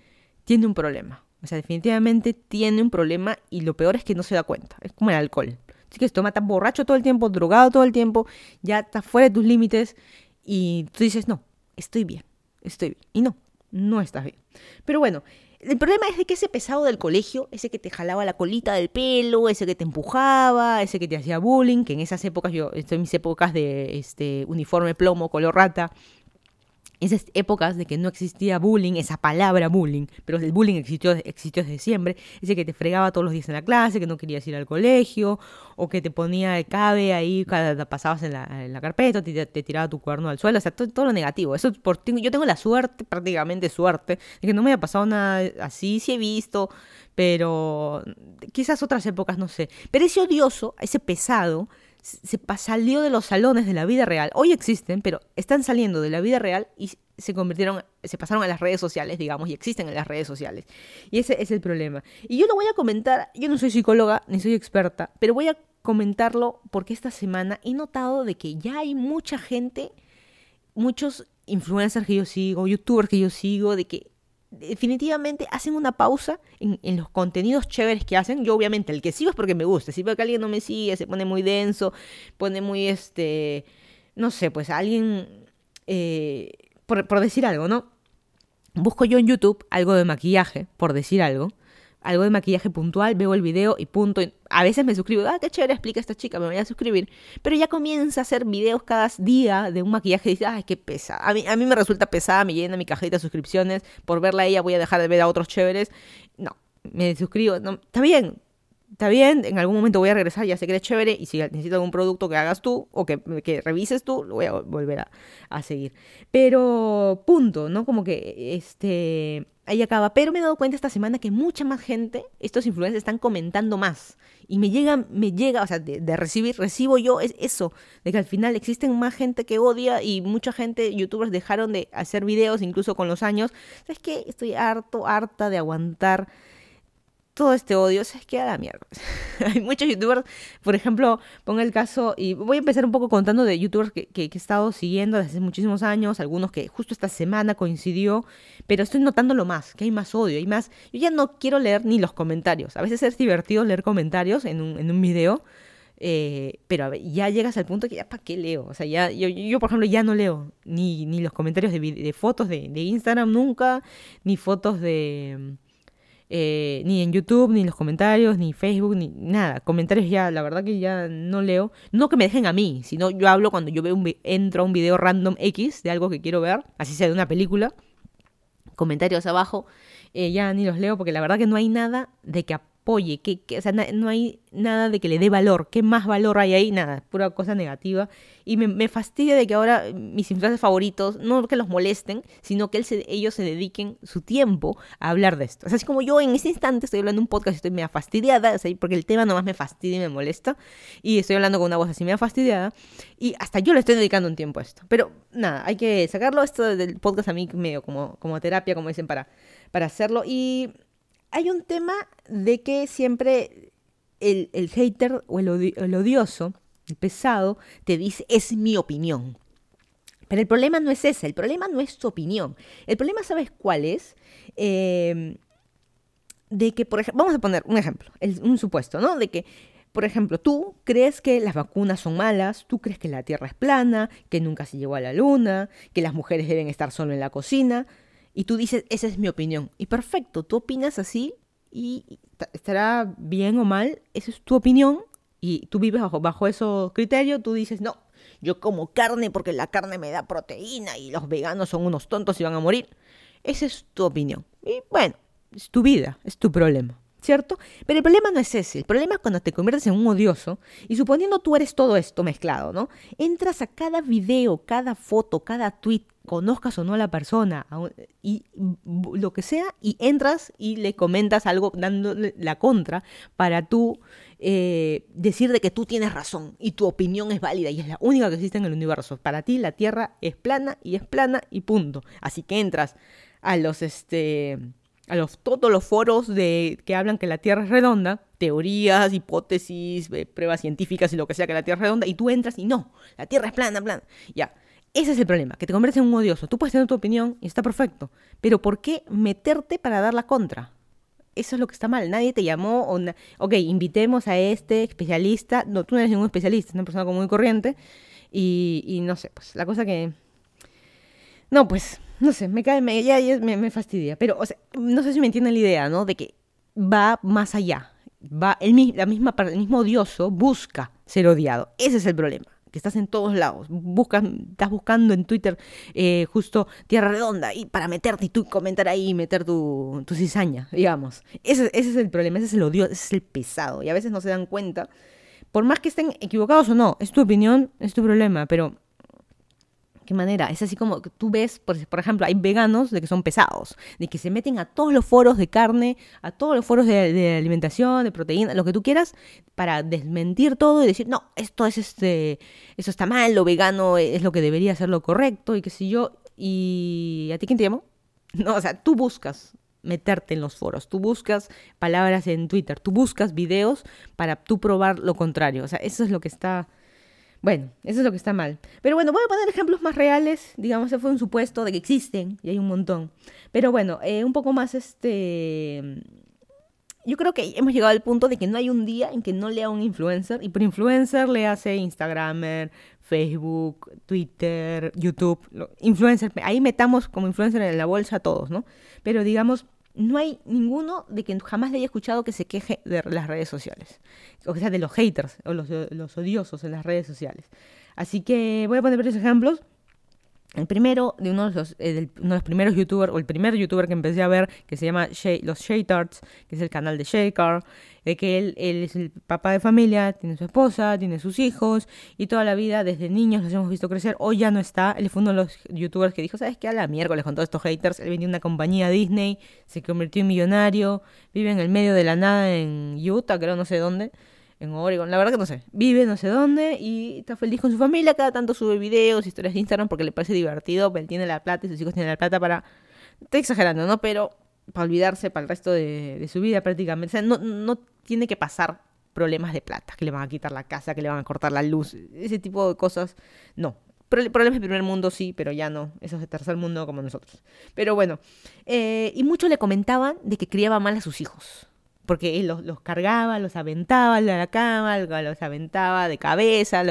tiene un problema. O sea, definitivamente tiene un problema y lo peor es que no se da cuenta. Es como el alcohol. Así que toma tan borracho todo el tiempo, drogado todo el tiempo, ya está fuera de tus límites y tú dices, no, estoy bien, estoy bien. Y no, no estás bien. Pero bueno, el problema es de que ese pesado del colegio, ese que te jalaba la colita del pelo, ese que te empujaba, ese que te hacía bullying, que en esas épocas, yo estoy en mis épocas de este uniforme plomo, color rata, esas épocas de que no existía bullying, esa palabra bullying, pero el bullying existió, existió desde siempre, ese que te fregaba todos los días en la clase, que no querías ir al colegio, o que te ponía el cabe ahí cada pasabas en la, en la carpeta, te, tiraba tu cuerno al suelo, o sea, todo, lo negativo. Eso por, yo tengo la suerte, prácticamente suerte, de que no me haya pasado nada así, sí he visto, pero quizás otras épocas, no sé. Pero ese odioso, ese pesado, se salió de los salones de la vida real. Hoy existen, pero están saliendo de la vida real y se convirtieron, se pasaron a las redes sociales, digamos, y existen en las redes sociales. Y ese es el problema. Y yo lo voy a comentar, yo no soy psicóloga ni soy experta, pero voy a comentarlo porque esta semana he notado de que ya hay mucha gente, muchos influencers que yo sigo, youtubers que yo sigo, de que definitivamente hacen una pausa en, los contenidos chéveres que hacen. Yo obviamente el que sigo es porque me gusta. Si veo que alguien no me sigue, se pone muy denso, pone muy este, no sé, pues alguien, eh, por, por decir algo, ¿no? Busco yo en YouTube algo de maquillaje, por decir algo, algo de maquillaje puntual, veo el video y punto. A veces me suscribo, ah, qué chévere explica esta chica, me voy a suscribir. Pero ya comienza a hacer videos cada día de un maquillaje y dice, ay, qué pesa. A mí, a mí me resulta pesada, me llena mi cajita de suscripciones. Por verla a ella voy a dejar de ver a otros chéveres. No, me suscribo. No, está bien, está bien, en algún momento voy a regresar, ya sé que eres chévere, y si necesitas algún producto que hagas tú o que, que revises tú, lo voy a volver a, a, seguir. Pero, punto, ¿no? Como que, este, ahí acaba. Pero me he dado cuenta esta semana que mucha más gente, estos influencers, están comentando más. Y me llega, me llega, o sea, de, recibir, recibo yo es eso, de que al final existen más gente que odia y mucha gente, youtubers dejaron de hacer videos incluso con los años. ¿Sabes qué? Estoy harto, harta de aguantar todo este odio, es que a la mierda. Hay muchos youtubers, por ejemplo, pongo el caso, y voy a empezar un poco contando de youtubers que, he estado siguiendo desde muchísimos años, algunos que justo esta semana coincidió, pero estoy notando lo más, que hay más odio, hay más... Yo ya no quiero leer ni los comentarios, a veces es divertido leer comentarios en un, en un video, eh, pero ya llegas al punto que ya para qué leo. O sea, ya, yo, yo, por ejemplo ya no leo ni, ni los comentarios de, fotos de Instagram nunca, ni fotos de eh, ni en YouTube, ni en los comentarios, ni Facebook, ni nada. Comentarios ya, la verdad que ya no leo. No que me dejen a mí, sino yo hablo cuando yo veo un, entro a un video random X de algo que quiero ver, así sea de una película. Comentarios abajo, eh, ya ni los leo porque la verdad que no hay nada de que apoye, que, que no hay nada de que le dé valor. ¿Qué más valor hay ahí? Nada, pura cosa negativa. Y me, fastidia de que ahora mis influencers favoritos, no que los molesten, sino que ellos se dediquen su tiempo a hablar de esto. O así como yo en este instante estoy hablando de un podcast y estoy media fastidiada, porque el tema nomás me fastidia y me molesta. Y estoy hablando con una voz así media fastidiada. Y hasta yo le estoy dedicando un tiempo a esto. Pero nada, hay que sacarlo. Esto del podcast a mí medio como, como terapia, como dicen, para, para hacerlo. Y hay un tema de que siempre el, el hater o el, el, odioso el pesado, te dice, es mi opinión. Pero el problema no es ese, el problema no es tu opinión. El problema, ¿sabes cuál es? Eh, de que, por ejemplo, vamos a poner un ejemplo, un supuesto, ¿no? De que, por ejemplo, tú crees que las vacunas son malas, tú crees que la Tierra es plana, que nunca se llegó a la Luna, que las mujeres deben estar solo en la cocina, y tú dices, esa es mi opinión. Y perfecto, tú opinas así y estará bien o mal, esa es tu opinión, y tú vives bajo, bajo esos criterios, tú dices, no, yo como carne porque la carne me da proteína y los veganos son unos tontos y van a morir. Esa es tu opinión. Y bueno, es tu vida, es tu problema. ¿Cierto? Pero el problema no es ese. El problema es cuando te conviertes en un odioso y suponiendo tú eres todo esto mezclado, ¿no? Entras a cada video, cada foto, cada tweet, conozcas o no a la persona y lo que sea, y entras y le comentas algo dándole la contra para tú eh, decir de que tú tienes razón y tu opinión es válida y es la única que existe en el universo. Para ti la Tierra es plana y es plana y punto. Así que entras a los este a los, todos los foros de, que hablan que la Tierra es redonda, teorías, hipótesis, eh, pruebas científicas y lo que sea que la Tierra es redonda, y tú entras y no, la Tierra es plana, plana. Ya, ese es el problema, que te conviertes en un odioso. Tú puedes tener tu opinión y está perfecto, pero ¿por qué meterte para dar la contra? Eso es lo que está mal. Nadie te llamó. O ok, invitemos a este especialista. No, tú no eres ningún especialista, es una persona como muy corriente. Y, y no sé, pues la cosa que. No, pues no sé, me cae, me, fastidia. Pero, o sea, no sé si me entienden la idea, ¿no? De que va más allá. Va, el mismo odioso busca ser odiado. Ese es el problema. Que estás en todos lados. Buscas, estás buscando en Twitter eh, justo Tierra Redonda y para meterte y tú comentar ahí y meter tu, tu cizaña, digamos. Ese, ese es el problema, ese es el odio, ese es el pesado. Y a veces no se dan cuenta. Por más que estén equivocados o no, es tu opinión, es tu problema, pero ¿Qué manera? Es así como tú ves, por, ejemplo, hay veganos de que son pesados, de que se meten a todos los foros de carne, a todos los foros de, alimentación, de proteína, lo que tú quieras, para desmentir todo y decir, no, esto es este, eso está mal, lo vegano es lo que debería ser lo correcto y qué sé yo. ¿Y a ti quién te llamó? No, o sea, tú buscas meterte en los foros, tú buscas palabras en Twitter, tú buscas videos para tú probar lo contrario. O sea, eso es lo que está bueno, eso es lo que está mal. Pero bueno, voy a poner ejemplos más reales. Digamos, ese fue un supuesto de que existen y hay un montón. Pero bueno, eh, un poco más este... Yo creo que hemos llegado al punto de que no hay un día en que no lea un influencer. Y por influencer le hace Instagramer, Facebook, Twitter, YouTube. Influencer, ahí metamos como influencer en la bolsa a todos, ¿no? Pero digamos, no hay ninguno de que jamás le haya escuchado que se queje de las redes sociales. O sea, de los haters o los, los odiosos en las redes sociales. Así que voy a poner varios ejemplos. El primero, de uno de los, eh, uno de los primeros youtubers, o el primer youtuber que empecé a ver, que se llama Los Shaytards, que es el canal de Shaycar, de que él, él es el papá de familia, tiene su esposa, tiene sus hijos, y toda la vida, desde niños, los hemos visto crecer. Hoy ya no está, él fue uno de los youtubers que dijo, ¿sabes qué? A la miércoles con todos estos haters, él vendió una compañía Disney, se convirtió en millonario, vive en el medio de la nada en Utah, creo, no sé dónde en Oregon, la verdad que no sé. Vive no sé dónde y está feliz con su familia, cada tanto sube videos, historias de Instagram porque le parece divertido, él tiene la plata y sus hijos tienen la plata para... Estoy exagerando, ¿no? Pero para olvidarse para el resto de, su vida prácticamente. O sea, no, no tiene que pasar problemas de plata, que le van a quitar la casa, que le van a cortar la luz, ese tipo de cosas, no. Problemas de primer mundo sí, pero ya no, esos de tercer mundo como nosotros. Pero bueno, eh, y muchos le comentaban de que criaba mal a sus hijos porque él los, cargaba, los aventaba a la cama, los aventaba de cabeza,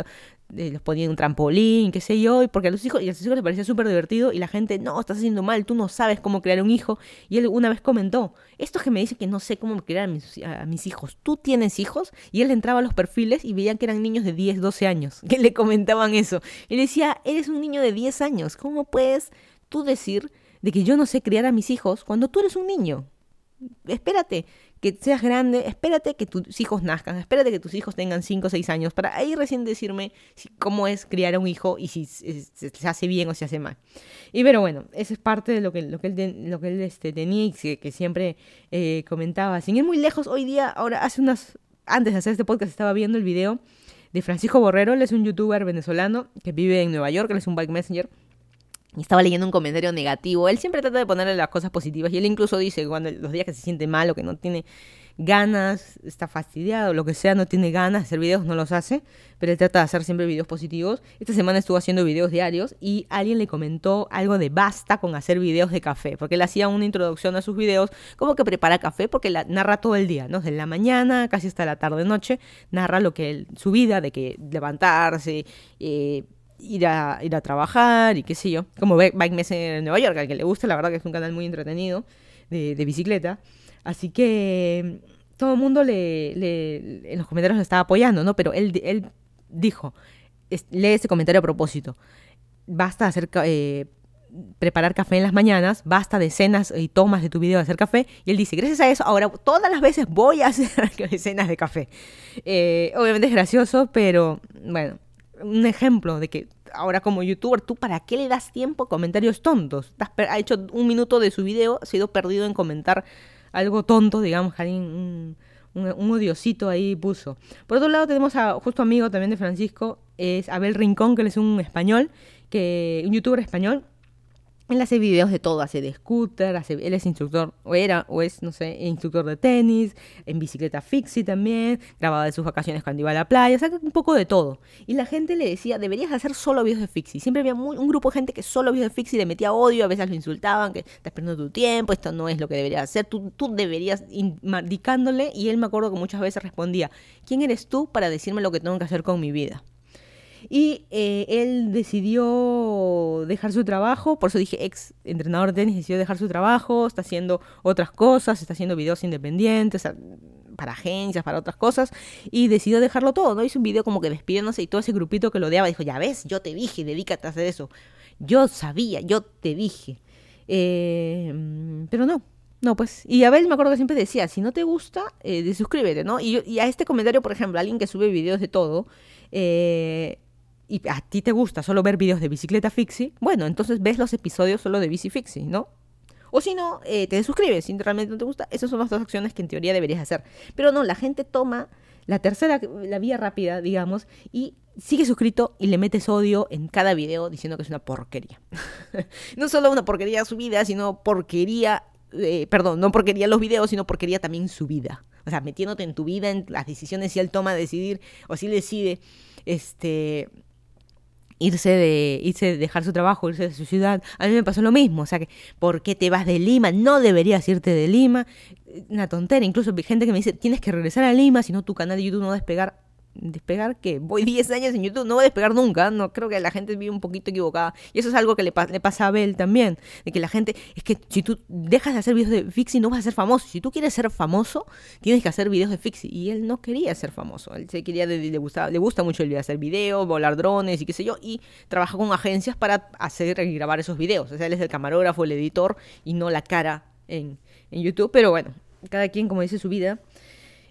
eh, los ponía en un trampolín, qué sé yo, y porque a los hijos, y a sus hijos les parecía súper divertido, y la gente, no, estás haciendo mal, tú no sabes cómo crear un hijo. Y él una vez comentó, esto es que me dicen que no sé cómo crear a mis, a mis hijos, ¿tú tienes hijos? Y él entraba a los perfiles y veían que eran niños de 10, 12 años, que le comentaban eso. Y le decía, eres un niño de 10 años, ¿cómo puedes tú decir de que yo no sé criar a mis hijos cuando tú eres un niño? Espérate, que seas grande, espérate que tus hijos nazcan, espérate que tus hijos tengan 5 o 6 años, para ahí recién decirme cómo es criar a un hijo y si se, hace bien o se hace mal. Y pero bueno, eso es parte de lo que, lo que él, lo que él este, tenía y que, siempre eh, comentaba. Sin ir muy lejos, hoy día, ahora hace unas, antes de hacer este podcast estaba viendo el video de Francisco Borrero, él es un youtuber venezolano que vive en Nueva York, él es un bike messenger y estaba leyendo un comentario negativo. Él siempre trata de ponerle las cosas positivas y él incluso dice cuando los días que se siente mal o que no tiene ganas, está fastidiado, lo que sea, no tiene ganas de hacer videos, no los hace, pero él trata de hacer siempre videos positivos. Esta semana estuvo haciendo videos diarios y alguien le comentó algo de basta con hacer videos de café, porque él hacía una introducción a sus videos, como que prepara café, porque narra todo el día, ¿no? Desde la mañana casi hasta la tarde-noche, narra lo que él, su vida, de que levantarse, eh, ir a, ir a trabajar y qué sé yo. Como Bike Messenger en Nueva York, al que le gusta, la verdad que es un canal muy entretenido de, de bicicleta. Así que mm, todo el mundo le, le, en los comentarios lo estaba apoyando, ¿no? Pero él, él dijo, lee ese comentario a propósito. Basta hacer eh, preparar café en las mañanas, basta de escenas y tomas de tu video de hacer café. Y él dice, gracias a eso, ahora todas las veces voy a hacer escenas de café. Eh, obviamente es gracioso, pero bueno, un ejemplo de que ahora como youtuber, ¿tú para qué le das tiempo a comentarios tontos? Ha hecho un minuto de su video, ha sido perdido en comentar algo tonto, digamos, alguien, un, un, odiosito ahí puso. Por otro lado tenemos a justo amigo también de Francisco, es Abel Rincón, que él es un español, que un youtuber español él hace videos de todo, hace de scooter, hace, él es instructor, o era, o es, no sé, instructor de tenis, en bicicleta fixie también, grababa de sus vacaciones cuando iba a la playa, o sea, un poco de todo. Y la gente le decía, deberías hacer solo videos de fixie. Siempre había un grupo de gente que solo videos de fixie le metía odio, a veces lo insultaban, que estás perdiendo tu tiempo, esto no es lo que deberías hacer, tú, tú deberías, indicándole, y él me acuerdo que muchas veces respondía, ¿quién eres tú para decirme lo que tengo que hacer con mi vida? Y eh, él decidió dejar su trabajo, por eso dije ex entrenador de tenis, decidió dejar su trabajo, está haciendo otras cosas, está haciendo videos independientes, para agencias, para otras cosas, y decidió dejarlo todo, ¿no? Hizo un video como que despidiéndose y todo ese grupito que lo odiaba dijo, ya ves, yo te dije, dedícate a hacer eso. Yo sabía, yo te dije. Eh, pero no, no, pues, y Abel me acuerdo que siempre decía, si no te gusta, eh, suscríbete, ¿no? Y, y, a este comentario, por ejemplo, alguien que sube videos de todo, eh, y a ti te gusta solo ver vídeos de bicicleta fixie, bueno, entonces ves los episodios solo de bici fixie, ¿no? O si no, eh, te suscribes, si realmente no te gusta. Esas son las dos acciones que en teoría deberías hacer. Pero no, la gente toma la tercera, la vía rápida, digamos, y sigue suscrito y le metes odio en cada video diciendo que es una porquería. no solo una porquería su vida, sino porquería, eh, perdón, no porquería los videos, sino porquería también su vida. O sea, metiéndote en tu vida, en las decisiones si él toma decidir o si él decide, este, irse de, irse dejar su trabajo, irse de su ciudad. A mí me pasó lo mismo, o sea que, ¿por qué te vas de Lima? No deberías irte de Lima. Una tontera, incluso gente que me dice, tienes que regresar a Lima, si no tu canal de YouTube no va a despegar despegar que voy 10 años en YouTube, no voy a despegar nunca, no creo que la gente vive un poquito equivocada. Y eso es algo que le, le, pasa a Abel también, de que la gente, es que si tú dejas de hacer videos de Fixie no vas a ser famoso. Si tú quieres ser famoso, tienes que hacer videos de Fixie. Y él no quería ser famoso, él se quería, le, le gusta mucho el hacer videos, volar drones y qué sé yo, y trabaja con agencias para hacer y grabar esos videos. O sea, él es el camarógrafo, el editor y no la cara en, en YouTube, pero bueno, cada quien como dice su vida.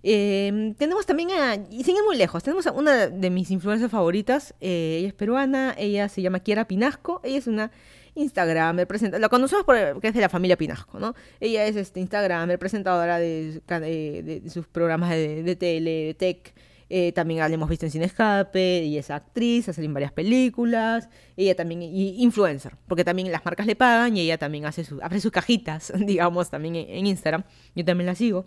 Eh, tenemos también a, y siguen muy lejos, tenemos a una de mis influencias favoritas, eh, ella es peruana, ella se llama Kiera Pinasco, ella es una Instagram, presenta, la conocemos porque es de la familia Pinasco, ¿no? Ella es este Instagram, presentadora de, de, sus programas de, de tele, de tech, eh, también la hemos visto en Cine Escape, y es actriz, ha salido en varias películas, ella también, y influencer, porque también las marcas le pagan y ella también hace su, abre sus cajitas, digamos, también en, en Instagram, yo también la sigo.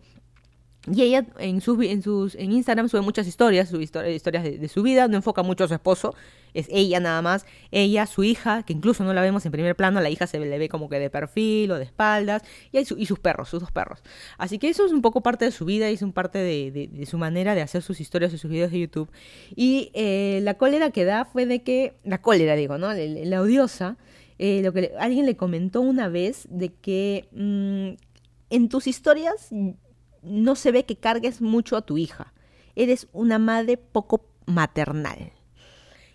Y ella en sus, en sus en Instagram sube muchas historias, sube historias de, su vida, no enfoca mucho a su esposo, es ella nada más, ella, su hija, que incluso no la vemos en primer plano, la hija se le ve como que de perfil o de espaldas, y, y sus perros, sus dos perros. Así que eso es un poco parte de su vida y es un parte de, su manera de hacer sus historias y sus videos de YouTube. Y eh, la cólera que da fue de que, la cólera digo, ¿no? La, odiosa, eh, lo que alguien le comentó una vez de que mm, en tus historias no se ve que cargues mucho a tu hija. Eres una madre poco maternal.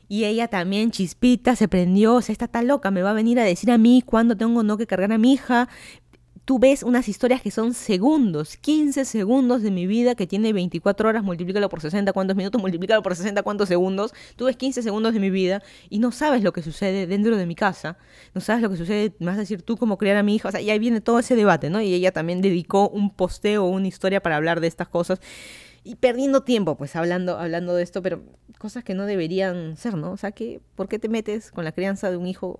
Y ella también, chispita, se prendió, o sea, está tan loca, me va a venir a decir a mí cuándo tengo no que cargar a mi hija tú ves unas historias que son segundos, 15 segundos de mi vida que tiene 24 horas, multiplícalo por 60, cuántos minutos, multiplícalo por 60, cuántos segundos. Tú ves 15 segundos de mi vida y no sabes lo que sucede dentro de mi casa, no sabes lo que sucede, me vas a decir tú cómo criar a mi hija, o sea, y ahí viene todo ese debate, ¿no? Y ella también dedicó un posteo, una historia para hablar de estas cosas y perdiendo tiempo, pues hablando, hablando de esto, pero cosas que no deberían ser, ¿no? O sea, que, ¿por qué te metes con la crianza de un hijo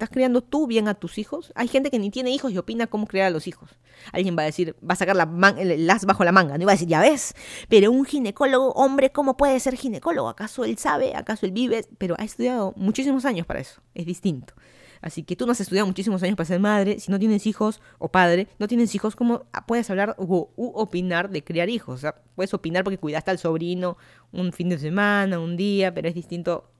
¿Estás criando tú bien a tus hijos? Hay gente que ni tiene hijos y opina cómo criar a los hijos. Alguien va a decir, va a sacar la el las bajo la manga, no va a decir, ya ves, pero un ginecólogo, hombre, ¿cómo puede ser ginecólogo? ¿Acaso él sabe? ¿Acaso él vive? Pero ha estudiado muchísimos años para eso, es distinto. Así que tú no has estudiado muchísimos años para ser madre, si no tienes hijos o padre, no tienes hijos, ¿cómo puedes hablar u, opinar de criar hijos? O sea, puedes opinar porque cuidaste al sobrino un fin de semana, un día, pero es distinto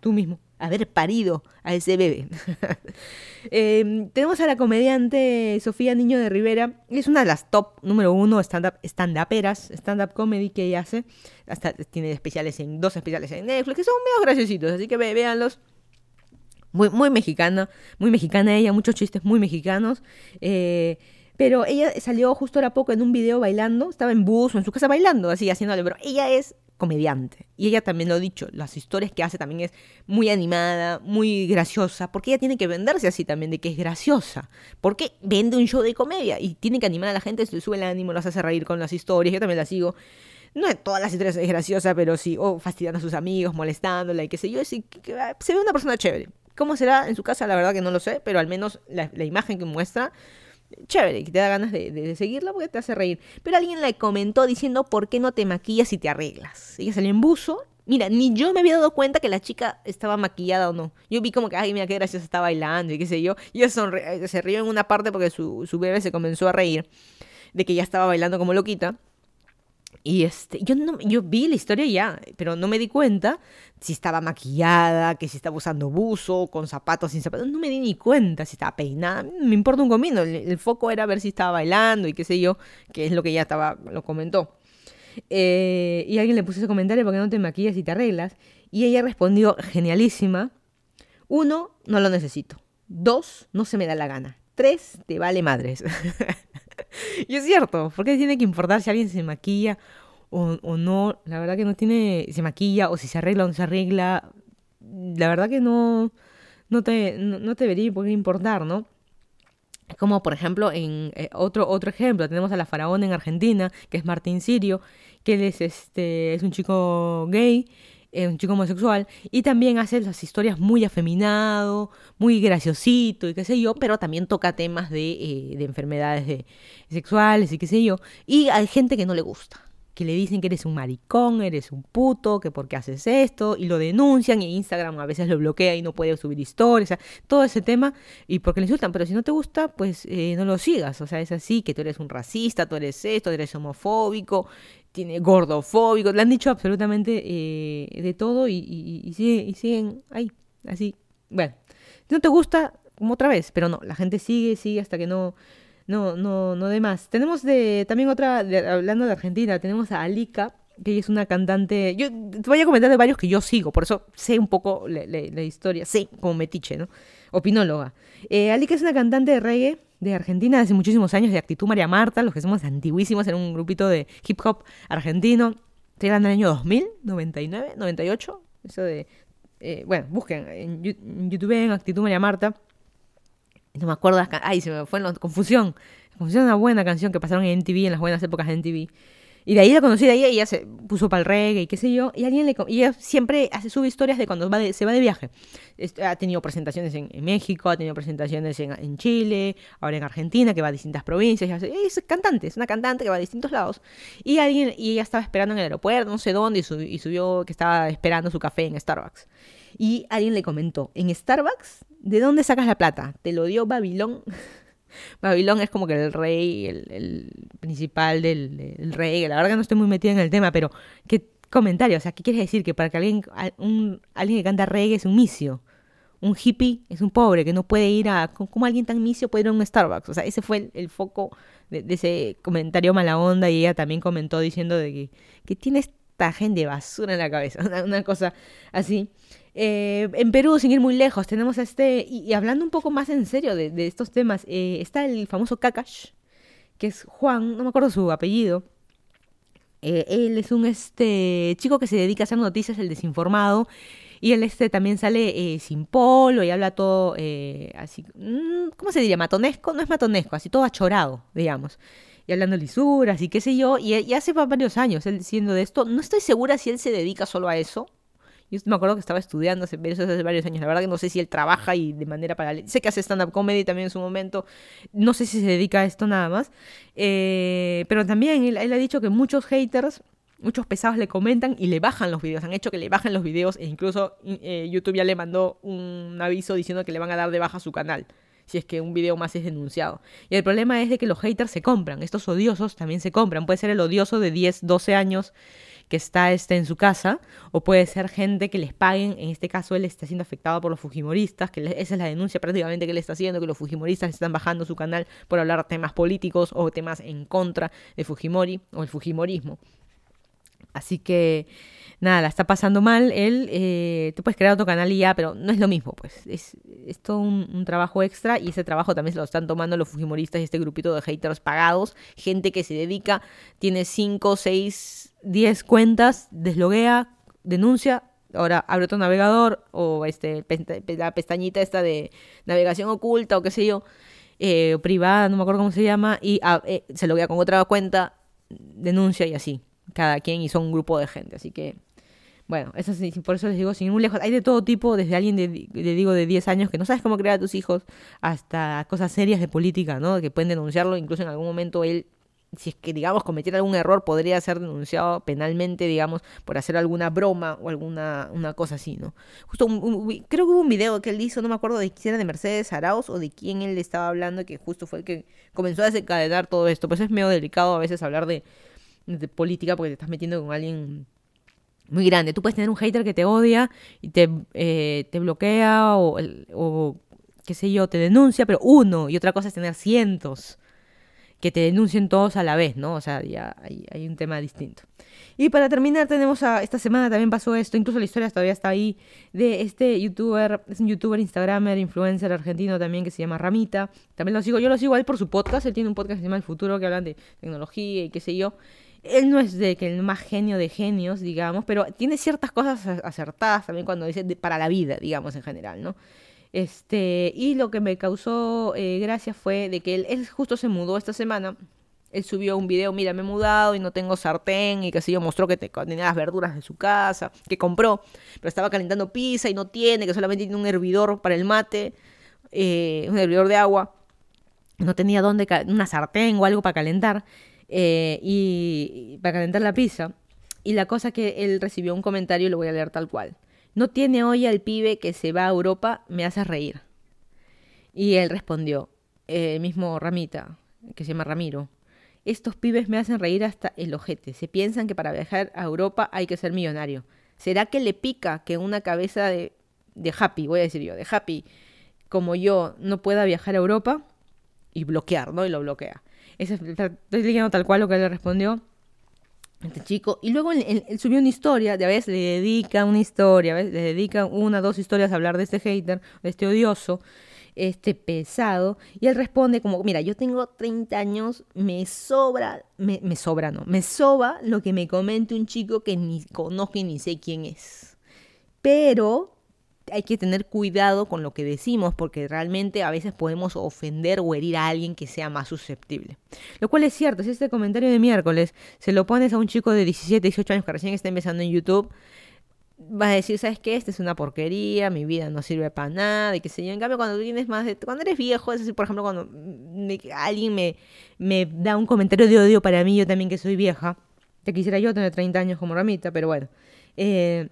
tú mismo haber parido a ese bebé. Em, tenemos a la comediante Sofía Niño de Rivera, es una de las top número uno stand-up stand-uperas, stand-up comedy que ella hace. Hasta tiene especiales en, dos especiales en Netflix, que son medio graciositos, así que véanlos. Muy, muy mexicana, muy mexicana ella, muchos chistes muy mexicanos. Eh, pero ella salió justo ahora poco en un video bailando, estaba en bus o en su casa bailando, así haciéndole, pero ella es comediante. Y ella también lo ha dicho, las historias que hace también es muy animada, muy graciosa, porque ella tiene que venderse así también, de que es graciosa. Porque vende un show de comedia y tiene que animar a la gente, se le sube el ánimo, los hace reír con las historias, yo también las sigo. No todas las historias es graciosa, pero sí, o fastidiando a sus amigos, molestándola y qué sé yo, que, se ve una persona chévere. ¿Cómo será en su casa? La verdad que no lo sé, pero al menos la imagen que muestra chévere, que te da ganas de, seguirla porque te hace reír. Pero alguien le comentó diciendo, ¿por qué no te maquillas y te arreglas? Ella salió en buzo. Mira, ni yo me había dado cuenta que la chica estaba maquillada o no. Yo vi como que, ay, mira qué graciosa está bailando y qué sé yo. Y ella se rió en una parte porque su, su bebé se comenzó a reír de que ya estaba bailando como loquita. Y este, yo, no, yo vi la historia ya, pero no me di cuenta si estaba maquillada, que si estaba usando buzo, con zapatos, sin zapatos. No me di ni cuenta si estaba peinada. Me importa un comino. El, foco era ver si estaba bailando y qué sé yo, que es lo que ella estaba, lo comentó. Eh, y alguien le puso ese comentario, ¿por qué no te maquillas y te arreglas? Y ella respondió, genialísima. Uno, no lo necesito. Dos, no se me da la gana. Tres, te vale madres. y es cierto, porque tiene que importar si alguien se maquilla o, o, no. La verdad que no tiene, se maquilla o si se arregla o no se arregla. La verdad que no, no, te, no, te debería por importar, ¿no? Como por ejemplo, en eh, otro, otro ejemplo, tenemos a la faraona en Argentina, que es Martín Sirio, que es, este, es un chico gay es un chico homosexual, y también hace las historias muy afeminado, muy graciosito y qué sé yo, pero también toca temas de, eh, de enfermedades sexuales y qué sé yo, y hay gente que no le gusta que le dicen que eres un maricón, eres un puto, que por qué haces esto, y lo denuncian, y Instagram a veces lo bloquea y no puede subir historias, todo ese tema, y porque le insultan, pero si no te gusta, pues eh, no lo sigas, o sea, es así, que tú eres un racista, tú eres esto, eres homofóbico, tiene gordofóbico, le han dicho absolutamente eh, de todo y, y, siguen, ahí, así. Bueno, no te gusta, como otra vez, pero no, la gente sigue, sigue hasta que no, no, no, no de más. Tenemos de, también otra, hablando de Argentina, tenemos a Alika, que ella es una cantante, yo te voy a comentar de varios que yo sigo, por eso sé un poco la, historia, sé como metiche, ¿no? Opinóloga. Eh, Alika es una cantante de reggae de Argentina de hace muchísimos años, de Actitud María Marta, los que somos antiguísimos en un grupito de hip hop argentino. Estoy hablando del año 2000, 99, 98. Eso de. Eh, bueno, busquen en YouTube en Actitud María Marta. No me acuerdo. Ay, se me fue en la confusión. Confusión es una buena canción que pasaron en MTV, en las buenas épocas de MTV. Y de ahí la conocí, de ahí ella se puso para el reggae y qué sé yo. Y alguien le y ella siempre hace, sube historias de cuando va se va de viaje. ha tenido presentaciones en, México, ha tenido presentaciones en, Chile, ahora en Argentina, que va a distintas provincias. es cantante, es una cantante que va a distintos lados. Y alguien, y ella estaba esperando en el aeropuerto, no sé dónde, y, y subió que estaba esperando su café en Starbucks. Y alguien le comentó, ¿en Starbucks? ¿De dónde sacas la plata? ¿Te lo dio Babilón? Babilón es como que el rey, el, principal del, rey. La verdad que no estoy muy metida en el tema, pero qué comentario. O sea, ¿qué quieres decir? Que para que alguien, alguien que canta reggae es un misio. Un hippie es un pobre que no puede ir a. ¿Cómo alguien tan misio puede ir a un Starbucks? O sea, ese fue el, foco de, ese comentario mala onda. Y ella también comentó diciendo de que, que tiene esta gente basura en la cabeza. una cosa así. Eh, en Perú, sin ir muy lejos, tenemos este, y, hablando un poco más en serio de, estos temas, eh, está el famoso Kakash, que es Juan, no me acuerdo su apellido. Eh, él es un este chico que se dedica a hacer noticias, el desinformado, y él este también sale sin polo y habla todo así, mm, ¿cómo se diría? Matonesco, no es matonesco, así todo achorado, digamos y hablando lisuras y qué sé yo, y, y hace varios años él diciendo de esto, no estoy segura si él se dedica solo a eso, Yo me acuerdo que estaba estudiando hace, varios años. La verdad que no sé si él trabaja y de manera paralela. Sé que hace stand-up comedy también en su momento. No sé si se dedica a esto nada más. Eh, pero también él, ha dicho que muchos haters muchos pesados le comentan y le bajan los videos. Han hecho que le bajen los videos e incluso eh, YouTube ya le mandó un aviso diciendo que le van a dar de baja su canal si es que un video más es denunciado. Y el problema es de que los haters se compran, estos odiosos también se compran. Puede ser el odioso de 10, 12 años que está este, en su casa, o puede ser gente que les paguen, en este caso él está siendo afectado por los Fujimoristas, que esa es la denuncia prácticamente que él está haciendo, que los Fujimoristas están bajando su canal por hablar temas políticos o temas en contra de Fujimori o el Fujimorismo. Así que nada, está pasando mal, él, eh, te puedes crear otro canal y ya, pero no es lo mismo, pues. Es, todo un, trabajo extra y ese trabajo también se lo están tomando los fujimoristas y este grupito de haters pagados, gente que se dedica, tiene 5, 6, 10 cuentas, desloguea, denuncia, ahora abre otro navegador o este, la pestañita esta de navegación oculta o qué sé yo, eh, privada, no me acuerdo cómo se llama, y ah, eh, se loguea con otra cuenta, denuncia y así cada quien y son un grupo de gente. Así que, bueno, eso por eso les digo, sin un lejos, hay de todo tipo, desde alguien de, digo de 10 años que no sabes cómo crear a tus hijos, hasta cosas serias de política, ¿no? Que pueden denunciarlo, incluso en algún momento él si es que, digamos, cometiera algún error, podría ser denunciado penalmente, digamos, por hacer alguna broma o alguna una cosa así, ¿no? Justo, creo que hubo un video que él hizo, no me acuerdo de quién era de Mercedes Arauz o de quién él estaba hablando, que justo fue el que comenzó a desencadenar todo esto. Pues es medio delicado a veces hablar de, política porque te estás metiendo con alguien muy grande. Tú puedes tener un hater que te odia y te, eh, te bloquea o, o, qué sé yo, te denuncia, pero uno, y otra cosa es tener cientos que te denuncien todos a la vez, ¿no? O sea, ya hay, hay un tema distinto. Y para terminar, tenemos a. Esta semana también pasó esto, incluso la historia todavía está ahí, de este youtuber, es un youtuber, instagramer, influencer argentino también que se llama Ramita. También lo sigo, yo lo sigo él por su podcast, él tiene un podcast que se llama El Futuro, que hablan de tecnología y qué sé yo. Él no es de que el más genio de genios, digamos, pero tiene ciertas cosas acertadas también cuando dice para la vida, digamos, en general, ¿no? Este, y lo que me causó eh, gracia fue de que él, él, justo se mudó esta semana. Él subió un video, mira, me he mudado y no tengo sartén y que así yo mostró que tenía las verduras de su casa, que compró, pero estaba calentando pizza y no tiene, que solamente tiene un hervidor para el mate, eh, un hervidor de agua. No tenía dónde, una sartén o algo para calentar. Eh, y, para calentar la pizza. Y la cosa que él recibió un comentario, y lo voy a leer tal cual. No tiene olla el pibe que se va a Europa, me hace reír. Y él respondió, el eh, mismo Ramita, que se llama Ramiro, estos pibes me hacen reír hasta el ojete. Se piensan que para viajar a Europa hay que ser millonario. ¿Será que le pica que una cabeza de, de happy, voy a decir yo, de happy, como yo, no pueda viajar a Europa? Y bloquear, ¿no? Y lo bloquea estoy leyendo tal cual lo que le respondió este chico. Y luego él, subió una historia, de a veces le dedica una historia, le dedica una, dos historias a hablar de este hater, de este odioso, este pesado. Y él responde como, mira, yo tengo 30 años, me sobra, me, sobra, no, me soba lo que me comente un chico que ni conozco ni sé quién es. Pero hay que tener cuidado con lo que decimos porque realmente a veces podemos ofender o herir a alguien que sea más susceptible. Lo cual es cierto, si este comentario de miércoles se lo pones a un chico de 17, 18 años que recién está empezando en YouTube, va a decir, ¿sabes qué? Esta es una porquería, mi vida no sirve para nada, y qué sé yo. En cambio, cuando tienes más de... Cuando eres viejo, es decir, por ejemplo, cuando alguien me, me da un comentario de odio para mí, yo también que soy vieja, te quisiera yo tener 30 años como Ramita, pero bueno. Eh,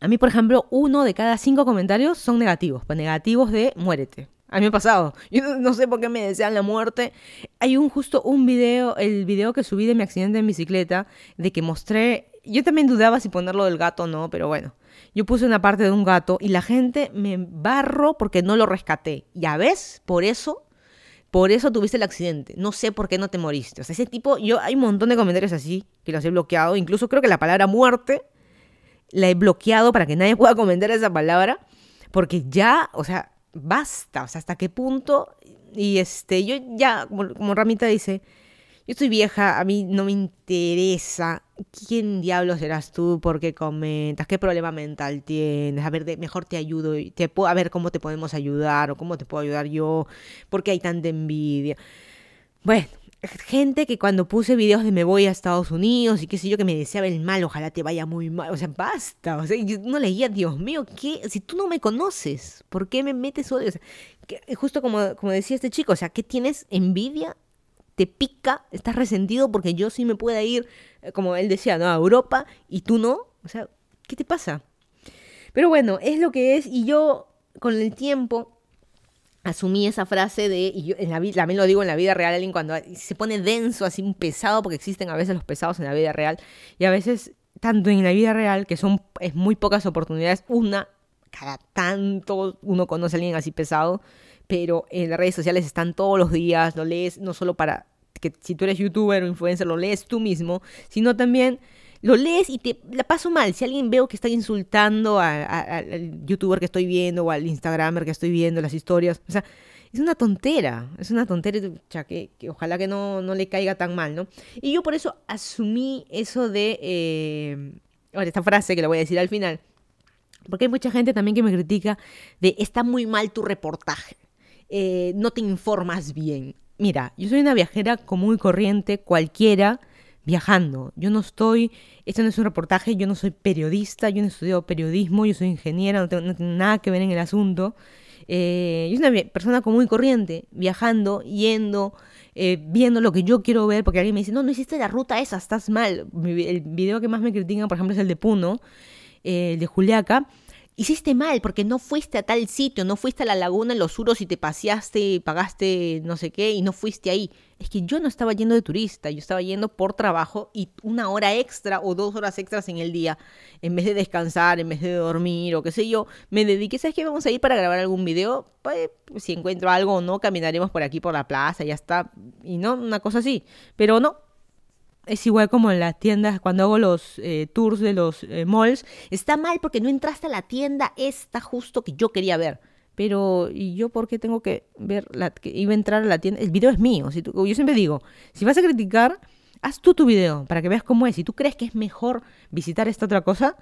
a mí, por ejemplo, uno de cada cinco comentarios son negativos, pues negativos de muérete. A mí me ha pasado. Yo no, sé por qué me desean la muerte. Hay un justo un video, el video que subí de mi accidente en bicicleta, de que mostré. Yo también dudaba si ponerlo del gato o no, pero bueno. Yo puse una parte de un gato y la gente me barro porque no lo rescaté. Ya ves, por eso, por eso tuviste el accidente. No sé por qué no te moriste. O sea, ese tipo, yo hay un montón de comentarios así que los he bloqueado. Incluso creo que la palabra muerte la he bloqueado para que nadie pueda comentar esa palabra, porque ya, o sea, basta, o sea, hasta qué punto. Y este, yo ya, como, Ramita dice, yo estoy vieja, a mí no me interesa quién diablos eras tú, por qué comentas, qué problema mental tienes, a ver, mejor te ayudo, te puedo, a ver cómo te podemos ayudar o cómo te puedo ayudar yo, porque hay tanta envidia. Bueno, gente que cuando puse videos de me voy a Estados Unidos y qué sé yo, que me deseaba el mal, ojalá te vaya muy mal. O sea, basta. O sea, yo no leía, Dios mío, ¿qué? Si tú no me conoces, ¿por qué me metes odio? O sea, justo como, como decía este chico, o sea, ¿qué tienes envidia? ¿Te pica? ¿Estás resentido porque yo sí me pueda ir, eh, como él decía, ¿no? a Europa y tú no? O sea, ¿qué te pasa? Pero bueno, es lo que es y yo con el tiempo asumí esa frase de, y yo en la también lo digo en la vida real, alguien cuando se pone denso, así un pesado, porque existen a veces los pesados en la vida real, y a veces, tanto en la vida real, que son es muy pocas oportunidades, una, cada tanto uno conoce a alguien así pesado, pero en las redes sociales están todos los días, lo lees no solo para que si tú eres youtuber o influencer, lo lees tú mismo, sino también lo lees y te la paso mal. Si alguien veo que está insultando al youtuber que estoy viendo o al instagramer que estoy viendo, las historias, o sea, es una tontera, es una tontera que, que, ojalá que no, no, le caiga tan mal, ¿no? Y yo por eso asumí eso de, eh, ahora esta frase que le voy a decir al final, porque hay mucha gente también que me critica de, está muy mal tu reportaje, eh, no te informas bien. Mira, yo soy una viajera común y corriente, cualquiera, viajando. Yo no estoy, esto no es un reportaje, yo no soy periodista, yo no estudio periodismo, yo soy ingeniera, no tengo, nada que ver en el asunto. Eh, yo soy una persona común y corriente, viajando, yendo, eh, viendo lo que yo quiero ver, porque alguien me dice, no, no hiciste la ruta esa, estás mal. El video que más me critican, por ejemplo, es el de Puno, eh, el de Juliaca hiciste mal porque no fuiste a tal sitio, no fuiste a la laguna en los suros y te paseaste pagaste no sé qué y no fuiste ahí. Es que yo no estaba yendo de turista, yo estaba yendo por trabajo y una hora extra o dos horas extras en el día, en vez de descansar, en vez de dormir o qué sé yo, me dediqué, ¿sabes qué? Vamos a ir para grabar algún video, pues, si encuentro algo o no, caminaremos por aquí por la plaza, ya está, y no, una cosa así, pero no, es igual como en las tiendas, cuando hago los eh, tours de los eh, malls, está mal porque no entraste a la tienda esta justo que yo quería ver. Pero, ¿y yo por qué tengo que ver la que iba a entrar a la tienda? El video es mío. Si yo siempre digo, si vas a criticar, haz tú tu video para que veas cómo es. Si tú crees que es mejor visitar esta otra cosa,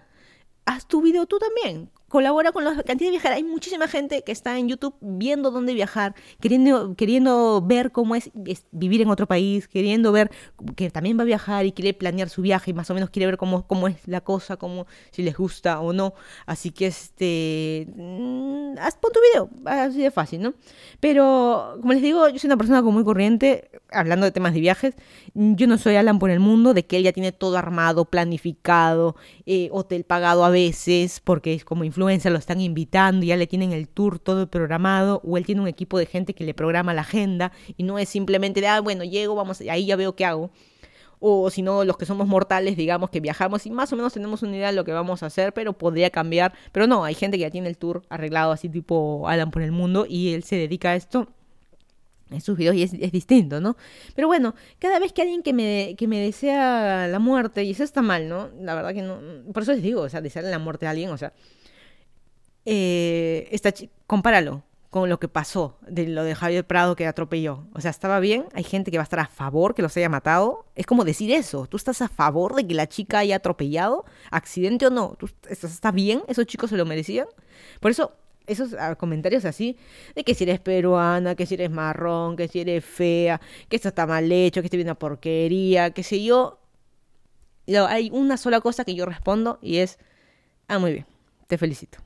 haz tu video tú también colabora con la cantidad de viajar. Hay muchísima gente que está en YouTube viendo dónde viajar, queriendo, queriendo ver cómo es, vivir en otro país, queriendo ver que también va a viajar y quiere planear su viaje y más o menos quiere ver cómo, cómo es la cosa, cómo, si les gusta o no. Así que este mm, haz pon tu video, así de fácil, ¿no? Pero como les digo, yo soy una persona muy corriente, hablando de temas de viajes, yo no soy Alan por el mundo, de que él ya tiene todo armado, planificado, eh, hotel pagado a veces, porque es como influencer, lo están invitando, ya le tienen el tour todo programado, o él tiene un equipo de gente que le programa la agenda, y no es simplemente de, ah, bueno, llego, vamos, ahí ya veo qué hago. O si no, los que somos mortales, digamos que viajamos y más o menos tenemos una idea de lo que vamos a hacer, pero podría cambiar. Pero no, hay gente que ya tiene el tour arreglado así tipo Alan por el mundo y él se dedica a esto en sus videos y es, distinto, ¿no? Pero bueno, cada vez que alguien que me, que me desea la muerte, y eso está mal, ¿no? La verdad que no, por eso les digo, o sea, desearle la muerte a alguien, o sea, eh, esta compáralo con lo que pasó de lo de Javier Prado que atropelló. O sea, estaba bien, hay gente que va a estar a favor que los haya matado. Es como decir eso, tú estás a favor de que la chica haya atropellado, accidente o no, ¿tú estás, está bien, esos chicos se lo merecían. Por eso esos ah, comentarios así, de que si eres peruana, que si eres marrón, que si eres fea, que esto está mal hecho, que estoy viendo porquería, que sé yo. Hay una sola cosa que yo respondo y es, ah, muy bien, te felicito.